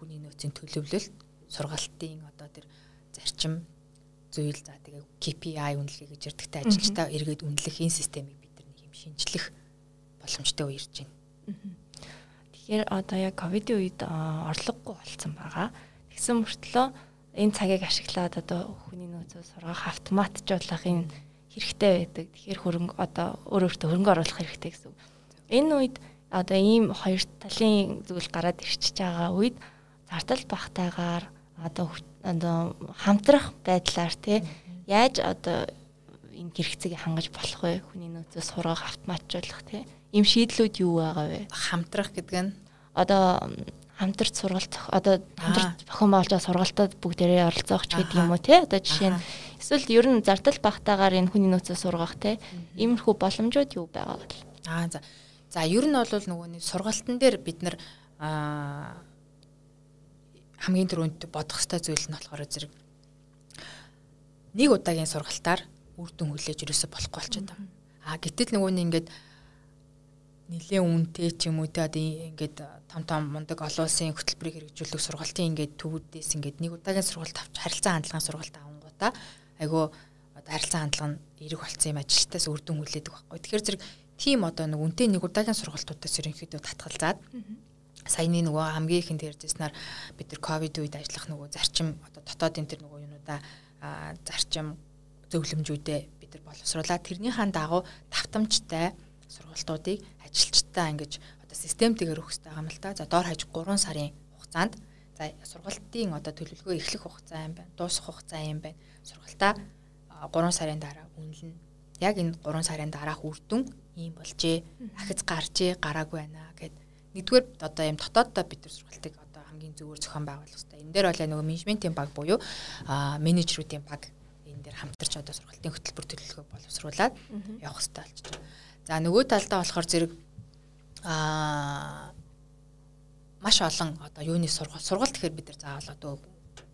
хүний нөөцийн төлөвлөлт сургалтын одоо тэр зарчим зүйл за тэгээ KPI үнэлгээ гэж ярьдагтай ажилчдаа эргээд үнэлэх энэ системийг бид нар нэг юм шинжлэх боломжтой үе ирж байна. Тэгэхээр одоо яг ковидын үед орлогогүй болсон байгаа. Тэгсэн мөртлөө энэ цагийг ашиглаад одоо хүний нөөцөө сургах автоматжуулахын хэрэгтэй байдаг. Тэгэхээр хөрөнгө одоо өөр өөртөө хөрөнгө оруулах хэрэгтэй гэсэн. Энэ үед одоо ийм хоёр талын зүйл гараад ирчихэж байгаа үед зардал багтаагаар одоо одоо хамтрах байдлаар тий яаж одоо энэ хэрэгцээг хангаж болох вэ? Хүний нөөцөө сургах автоматжуулах тий ийм шийдлүүд юу байгаа вэ? Хамтрах гэдэг нь? Одоо хамтарч сургалт одоо хамтарч болж байгаа сургалтад бүгдээрээ оролцоох ч гэдэг юм уу тий одоо жишээ нь эсвэл ер нь зардал багтаагаар энэ хүний нөөцөө сургах тий иймэрхүү боломжууд юу байгаа вэ? Аа за. За ер нь бол нөгөө нэг сургалтын дээр бид нар хамгийн түрүүнд бодох ёстой зүйл нь болохоор зэрэг нэг удаагийн сургалтаар үр дүн хүлээж ерөөсө болохгүй болчиход байна. Аа гэтэл нөгөө нь ингээд нэлээ үнэтэй ч юм уу те одоо ингээд том том мундаг олон улсын хөтөлбөрийг хэрэгжүүлэх сургалтын ингээд төвүүдээс ингээд нэг удаагийн сургалт авч харилцан хандлагын сургалт авангуудаа айгүй одоо харилцан хандлага нь эрэг болсон юм ажилтаас үр дүн хүлээдэг байхгүй. Тэгэхээр зэрэг тийм одоо нэг үнэтэй нэг удаагийн сургалтуудаас ерөнхийдөө татгалзаад саяны нөгөө хамгийн ихэнд ярьжсэнаар бид нар ковид үед ажиллах нөгөө зарчим одоо дотоодын тэр нөгөө юунуудаа зарчим зөвлөмжүүдээ бид нар боловсруулаад тэрнийхэн дагуу давтамжтай сургалтуудыг ажилчдаа ингэж одоо системтэйгээр өгөх хэрэгтэй юм л да. За доор хаяж 3 сарын хугацаанд за сургалтын одоо төлөвлөгөө эхлэх хугацаа юм байна. Дуусах хугацаа юм байна. Сургалтаа 3 сарын дараа үнэлнэ. Яг энэ 3 сарын дараах үр дүн ийм болжээ. Ахиц гарчээ, гараагүй байна гэд нэгдүгээр одоо юм дотооддоо бид нар сургалтыг хамгийн зөвөр зохион байгуулах хэрэгтэй. Энэ дээр бол нөгөө менежментийн баг буюу менежерүүдийн баг дээр хамтарч одоо сургалтын хөтөлбөр төлөвлөгөө боловсруулад явах хэрэгтэй болж байна. За нөгөө талдаа болохоор зэрэг аа маш олон одоо юуны сургалт сургалт гэхээр бид нар заавал одоо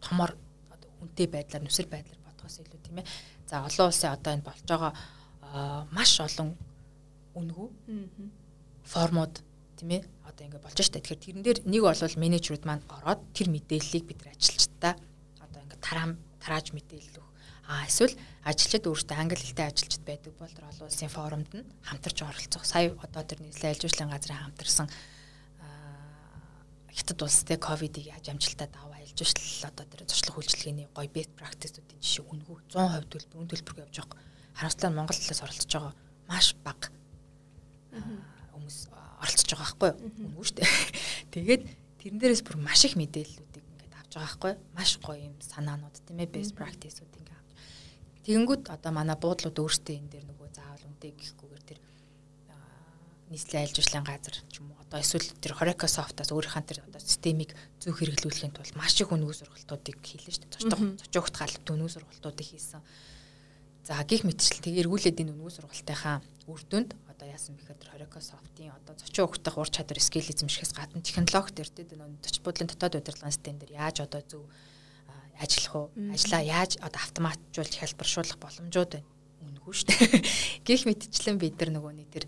томор одоо үнэтэй байдлаар нүсэр байдлаар бодгоос илүү тийм ээ. За олон улсын одоо энэ болж байгаа маш олон үнгүү формууд тийм ээ одоо ингэ болж штэ. Тэгэхээр тэрэн дээр нэг бол менежерүүд маань ороод тэр мэдээллийг бид нар ажилчдаа одоо ингэ тараам тарааж мэдээлэл А эсвэл ажилчид өөрсдөө англи хэлтэй ажилчид байдаг бол олон улсын форумд нь хамтарч оролцох. Сая одоо тэр нийслэл айлжуулалтын газрын хамтарсан хятад улс те ковидыг яаж амжилтад аваа айлжуулал одоо тэр зуршлах үйлчилгээний гоё best practice-уудын жишээ үнгүү 100% төлбөр үн төлбөр явж байгаа. Харамсалтай нь Монгол талаас оролцож байгаа маш бага хүмүүс оролцож байгаа байхгүй юу? Үгүй шүү дээ. Тэгээд тэрэн дээрээс бүр маш их мэдээллүүдийг ингээд авч байгаа байхгүй юу? Маш гоё юм санаанууд тийм ээ best practice-ууд ингээд. Тэгэнгүүт одоо манай буудлууд өөрсдөө энэ дээр нөгөө заавал үнтэй гэхгүйгээр тэр нийслэлийн айлж ажлын газар ч юм уу одоо эсвэл тэр Horeca Soft-аас өөрийнхөө тэр одоо системийг зөв хэрэглүүлэхийн тулд маш их өнөг сургалтуудыг хийлээ шүү дээ. Зочдог зочигт галт өнөг сургалтуудыг хийсэн. За гих мэтчил тэгээ эргүүлээд энэ өнөг сургалтынхаа үр дүнд одоо яасан бэхээр тэр Horeca Soft-ийн одоо зочин хөгтөх ур чадвар скил эзэмшихээс гадна технологи төр тэр нөө зочин бодлын дотоод удирдлагын систем дээр яаж одоо зөв ажиллах уу? Ажлаа яаж одоо автоматжуулж хэлбэршүүлэх боломжууд байна. Үнэгүй шүү дээ. Гэх мэтчлэн бид нар нөгөө нэг тэр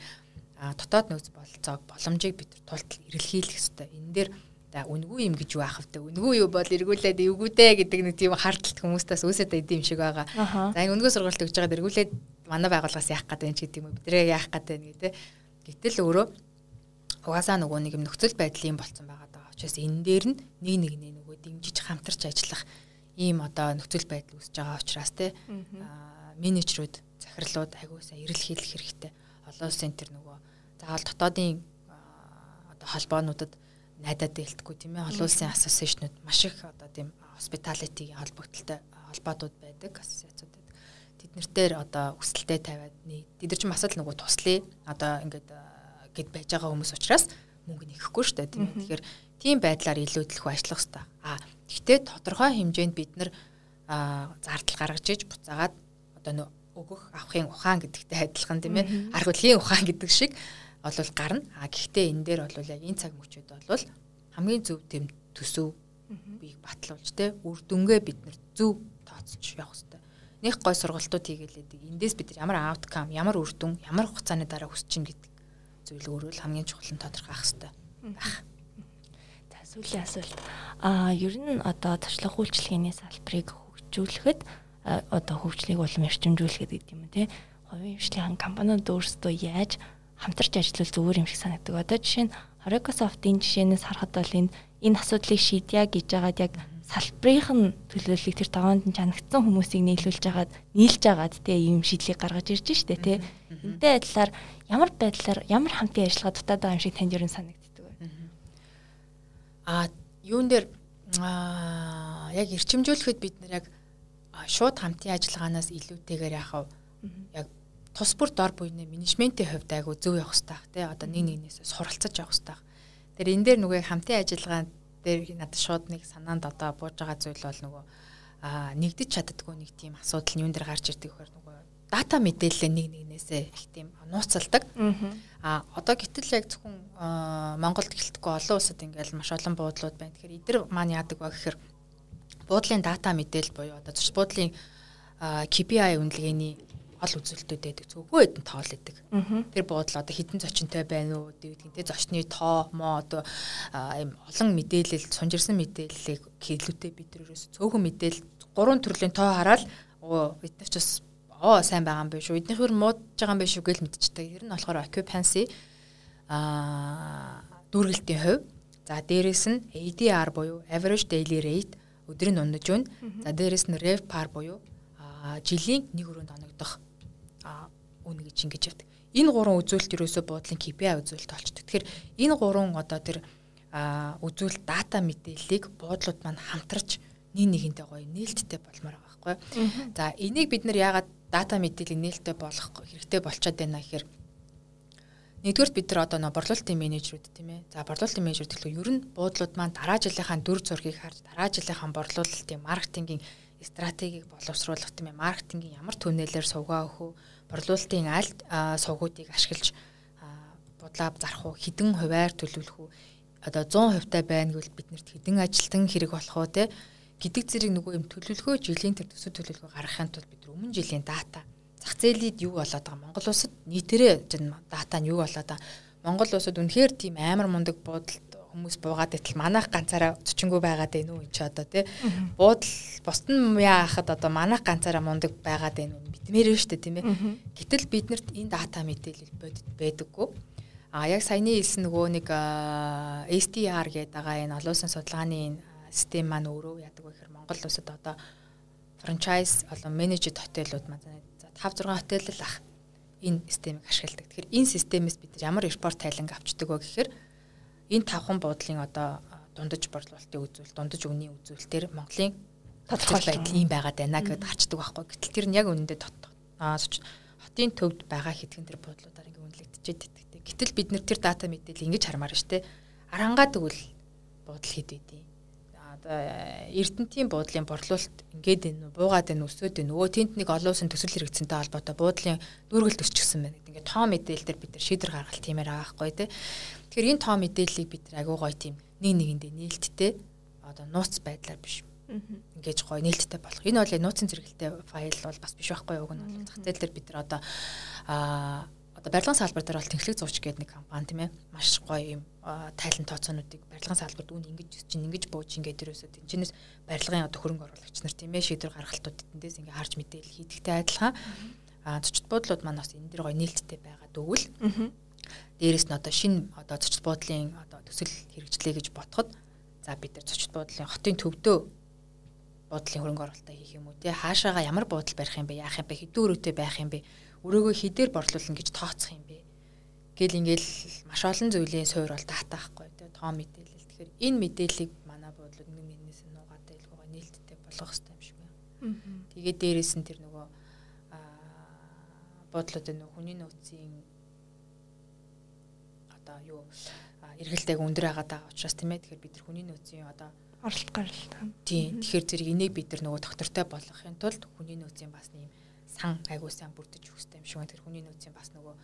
дотоод нөөц бололцоог боломжийг бид тултал эрэлхийлэх хэрэгтэй. Энэ дээр за үнгүй юм гэж юу аах вэ? Үнгүй юу бол эргүүлээд эвгүүдээ гэдэг нэг тийм хардталт хүмүүстээс байд юм шиг байгаа. За энэ үнгүй сургалт өгж байгаад эргүүлээд манай байгууллагаас яах гэдэг юм ч гэдэг юм бидрээ яах гэдэг нэг те. Гэтэл өөрөө угаасаа нөгөө нэг юм нөхцөл байдлын болцсон байгаа даа. Учраас энэ дээр нь нэг нэгнээ нөгөө дэмжиж хамтарч ажиллах ийм одоо нөхцөл байдал үүсэж байгаа учраас те менежерүүд захирлууд агиусаа эрэлхийлэх хэрэгтэй. Олон улсын тэр нөгөө заавал дотоодын одоо холбоонуудад найдаад дэлтгүү тийм ээ олон улсын ассоциашнууд маш их одоо тийм hospitality-ийн холбогдлолтой холбоодууд байдаг ассоциацууд байдаг. Тэд нэртээр одоо хүсэлтэд тавиад тэд нар ч бас л нөгөө туслая одоо ингээд гэд байж байгаа хүмүүс учраас мөнгө нэхэхгүй шүү дээ тийм ээ. Тэгэхээр тийм байдлаар илүү төлөв ажиллах хэрэгтэй. А гэхдээ тодорхой хэмжээнд бид нар зардал гаргаж иж буцаагаад одоо нөө өгөх авахын ухаан гэдэгтэй адилхан тийм ээ. Арга хөдлийн ухаан гэдэг шиг олвол гарна. А гэхдээ энэ дээр бол яг энэ цаг мөчүүд бол хамгийн зөв тэм төсөв биеийг батлуулж те үр дүнгээ бид нар зөв тооцож явах хэрэгтэй. Нэг гой сургалтууд хийгээлээдэг. Эндээс бид ямар outcome, ямар үр дүн, ямар хугацааны дараа өсч ин гэдэг зүйл өөрөө л хамгийн чухал нь тодорхойлох хэрэгтэй байх. Сүүлийн асуулт. Аа ер нь одоо туршлага үйлчлэгээний салбарыг хөгжүүлэхэд одоо хөгжлийг улам эрчимжүүлэхэд гэдэг юм те. Хувийн хөгжлийн компаниуд өөрсдөө яаж хамтарч ажиллавал зүгээр юм шиг санагддаг. Одоо жишээ нь Microsoft-ийн жишээнээс харахад бол энэ энэ асуудлыг шийдъя гэж байгаад яг салбарынх нь төлөөллийг тэр таванд нь чанагдсан хүмүүсийг нийлүүлж хагаад нийлж хагаад те ийм шийдлийг гаргаж ирж штэ те. Энтэй адилаар ямар байдлаар ямар хамтын ажиллагаа дутаад байгаа юм шиг танд санагддаг вэ? Аа юун дээр яг эрчимжүүлэхэд бид нэр яг шууд хамтын ажиллагаанаас илүүтэйгээр яхав яг тус бүр дор буйны менежментийн хувьд айгу зөв явах хэрэгтэй тий одоо нэг нэгнээс суралцаж явах хэрэгтэй. Тэр энэ дээр нөгөө хамтын ажиллагаа дээр надад шууд нэг санаанд одоо бууж байгаа зүйл бол нөгөө а нэгдэж чаддгүй нэг тийм асуудал нь юун дээр гарч ирдэг нөгөө дата мэдээлэл нэг нэгнээсээ их тийм нууцалдаг. А одоо гэтэл яг зөвхөн Монголд гэлтгүй олон улсад ингээл маш олон буудлууд байна. Тэгэхээр эдгээр маань яадаг ба гэхээр буудлын дата мэдээлэл буюу одоо зурц буудлын KPI үнэлгээний ол үзүүлэлтүүд байдаг. Зөвхөн хэдэн тоол байдаг. Тэр буудал одоо хэдэн зочинтой байна уу те зочны тоо мо одоо ийм олон мэдээлэл сунжирсан мэдээллийг хэлүүтэй бид төрөөс цөөхөн мэдээлэл гурван төрлийн тоо хараад оо бид нар ч бас оо сайн байгаа юм биш үү эднийхэр муудж байгаа юм биш үү гэж мэдчихдэг. Ер нь болохоор occupancy аа дүүргэлтийн хувь за дээрэс нь ADR буюу average daily rate өдрийн ундаж байна. За дээрэс нь RevPAR буюу жилийн нэг өрөөнд оногдох үнэ гэж ингэж явдаг. Энэ гурван үзүүлэлт ерөөсөө буудлын KPI үзүүлэлт болчдөг. Тэгэхээр энэ гурван одоо тэр үзүүлэлт дата мэдээллийг буудлууд маань хамтарч нэг нэгэнтэй гоё нээлттэй болмоор байгаа байхгүй. За энийг бид нар яагаад дата мэдээллийг нээлттэй болгох хэрэгтэй болчиход байна гэхээр Нэгдүгээр бид нар одоо борлуулалтын менежерүүд тийм ээ. За борлуулалтын менежерүүд гэхэл ер нь буудлууд маань дараа жилийнхаа дүр зургийг харж дараа жилийнхаа борлуулалтын маркетингийн стратегийг боловсруулах тийм ээ. Маркетингийн ямар түнэлээр сувгаа өгөх борлуулалтын аль сувгуудыг ашиглаж бодлоо зарах уу? Хідэн хуваар төлөвлөх үү? Одоо 100% та байна гэвэл биднэрт хідэн ажилтан хэрэг болох уу те гэдэг зэрэг нөгөө юм төлөвлөгөө жилийн тэр төсөв төлөвлөгөө гаргахын тулд бид өмнө жилийн дата зах зээлид юу болоод байгаа Монгол улсад нийтээрээ дата нь юу болоод байгаа. Монгол улсад үнэхээр тийм амар мундаг буудалд хүмүүс буугаад итэл манайх ганцаараа зочингүү байгаад байна уу чи одоо тий. Буудал бусд нь яахад одоо манайх ганцаараа мундаг байгаад байна уу мэдмээр нь штэ тийм ээ. Гэтэл биднэрт энэ дата мэдээлэл бодит байдаггүй. А яг саяны хэлсэн нөгөө нэг SDR гэдэг байгаа энэ олон улсын судалгааны систем маань өөрөө яадаг вэ гэхээр Монгол улсад одоо франчайз олон менежер хотелууд маань за 5 6 хотел л ах энэ системийг ашигладаг. Тэгэхээр энэ системээс бид ямар репорт тайланг авчдаг вэ гэхээр энэ тавхан буудлын одоо дундаж борлуулалтын үзүүл, дундаж өгний үзүүлэлтээр Монголын тодорхой байдал ийм байгаад байна гэдээ харчдаг байхгүй. Гэтэл тэр нь яг үнэндээ хотын төвд байгаа хэдхэн тэр буудлуудаар ингээ үнэлэгдчихэд итгэдэг. Гэтэл бид нэр тэр дата мэдээлэл ингэж хармаар штэ. Арангаа тэгвэл буудал хэд байдیں۔ Одоо Эрдэнтийн буудлын борлуулалт ингээд энэ буугаад энэ өсөөд энэ өө тент нэг олоосын төсөл хэрэгцэнтэй холбоотой буудлын дүүргэл төсчихсөн байна гэдэг. Ингээд тоо мэдээлэл дээр бид нар шийдвэр гаргалт тиймээр байгаа байхгүй тий. Тэгэхээр энэ тоо мэдээллийг бид нар агуу гой тийм нэг нэгэндээ нээлттэй одоо нууц байдлаар биш Ингээж гоё нээлттэй болох. Энэ бол нууцын зэрэгэлтэй файл бол бас биш байхгүй юу? Уг нь бол зах зээл дээр бид нар одоо аа одоо барилгын салбар дээр бол тэнхлэг зууч гэдэг нэг компани тийм ээ. Маш гоё юм тайлан тооцоонуудыг барилгын салбарт үүн ингэж чинь ингэж бууж ингээд дөрөөсөө тэнчнээс барилгын одоо хөрөнгө оруулагч нар тийм ээ шийдвэр гаргалтууд эндээс ингээд харж мэдээлэл хийдэгтэй адилхан. А зочд буудлууд манаас энэ дэр гоё нээлттэй байгаа дөгөл дээрэс нь одоо шинэ одоо зочд буудлын одоо төсөл хэрэгжлэе гэж ботход за бид нар зочд буудлын хотын төвдөө буудлын хөрөнгө оруулалтаа хийх юм уу те? Хаашаага ямар буудал барих юм бэ? Яах юм бэ? Хэдэн өрөөтэй байх юм бэ өрөөгөө хідээр борлуулна гэж тооцох юм бэ гэл ингээл маш олон зүйлийн суур бол даатаахгүй те тоо мэдээлэл тэгэхээр энэ мэдээллийг манай буудлууд нэг нэгнээс нь нуугаад илгуугаа нээлттэй болгох хэрэгтэй юм шиг байна. Тэгээд дээрэс нь тэр нөгөө буудлуудын нөгөө хүний нөөцийн одоо юу эргэлтэйг өндөр хагаад байгаа учраас тийм ээ тэгэхээр бид нар хүний нөөцийн одоо оролт гаралт. Тийм. Тэгэхээр зэрэг энийг бид нар нөгөө доктортой болгохын тулд хүний нөөцийн бас нэм сан айгуу сайн бүрдэж хэрэгтэй юм шиг байна. Тэр хүний нөөцийн бас нөгөө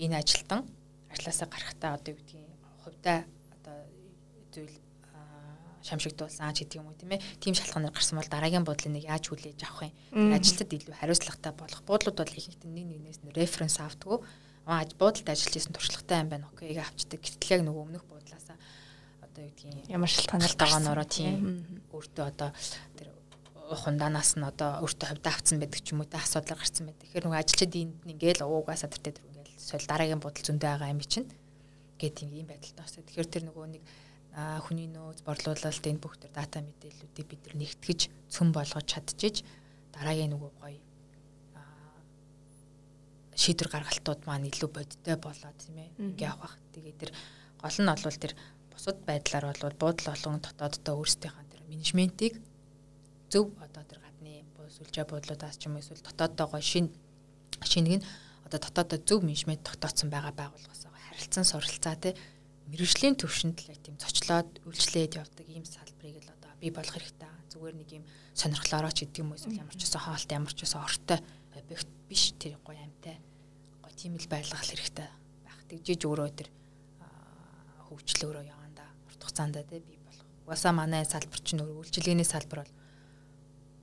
энэ ажилтан ажлаасаа гарахтаа одоо юу гэдгийг хувьдаа одоо зүйл шамшигдуулсан ч гэдэг юм уу тийм ээ. Тим шалтгаанаар гарсан бол дараагийн бодлыг нэг яаж хүлээж авах юм. Ажилтад илүү хариуцлагатай болох. Буудлууд бол ихэнхдээ нэг нэгнээс нь референс автгүй. Аа буудалд ажиллаж исэн туршлагатай юм байна. Окей, авчдаг. Гэтэл яг нөгөө өмнөх буудлаасаа одоо юу гэдгийг ямар шалтгаанаар дагаанороо тийм өөртөө одоо тэр хундаанаас нь одоо өөртөө хавьда авцсан байдаг ч юм уу те асуудал гарсан байдаг. Тэгэхээр нөгөө ажилчид энд ингээл уугаас адэртэй тэр ингээл соль дараагийн бодол зөндөө байгаа юм чинь гэт ийм байдалтай байна. Тэгэхээр тэр нөгөө нэг хүний нөөц борлуулалт энэ бүх тэр дата мэдээллүүдийг бид нар нэгтгэж цөм болгож чадчихж дараагийн нөгөө гоё шийдвэр гаргалтууд маань илүү бодиттой болоод тийм ээ ингээ явах. Тэгээд тэр гол нь бол тэр бусад байдлаар бол буудал олон дотооддоо өөрсдийнхээ тэр менежментийг зөв одоо тэр гадны сүлжээ буудлуудаас ч юм эсвэл дотооддоо гоо шин шинийг нь одоо дотооддоо зөв менежмент тогтооцсон байгаа байгууллагаас харилцан суралцаа тий мэрэгжлийн төвшөнд л тийм зочлоод үйлчлээд явдаг ийм салбарыг л одоо бий болгох хэрэгтэй. Зүгээр нэг ийм сонирхлоороо ч гэдэг юм уу эсвэл ямар ч гэсэн хоолт ямар ч гэсэн ортой объект биш тэр гоё амтай гоё тийм л байлгах хэрэгтэй байх. Тэгжиж өөрөө тэр хөгжлөөрөө яваа хугацаанд тий бий болох. Угаасаа манай салбар чинь өөр үйлчилгээний салбар бол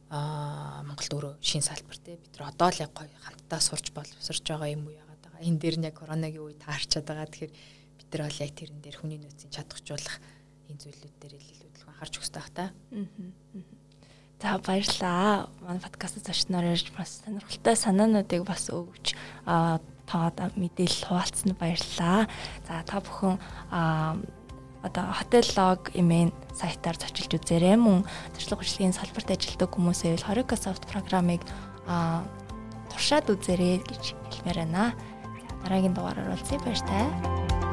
аа Монголд өөрөө шин салбар тий бид нар одоо л яг гоё хамтдаа сурч боловсрч байгаа юм уу яагаад байгаа. Энэ дээр нь яг коронагийн үе таарчаад байгаа. Тэгэхээр бид нар бол яг тэрэн дээр хүний нөөцийн чадахжуулах энэ зүйлүүд дээр илүүлэлт харж өгсөй бах та. За баярлаа. Манай подкаст зочноор ирж бас сонирхолтой санаануудыг бас өгч аа та мэдээлэл хуваалцсанд баярлалаа. За та бүхэн одоо hotel log email сайтаар зочилж үзээрэй мөн зорчлого хүчлийн салбарт ажилладаг хүмүүсээ бол Horeca soft програмыг а туршаад үзээрэй гэж хэлмээр байна. Дараагийн дугаараар уулзъя баяр таа.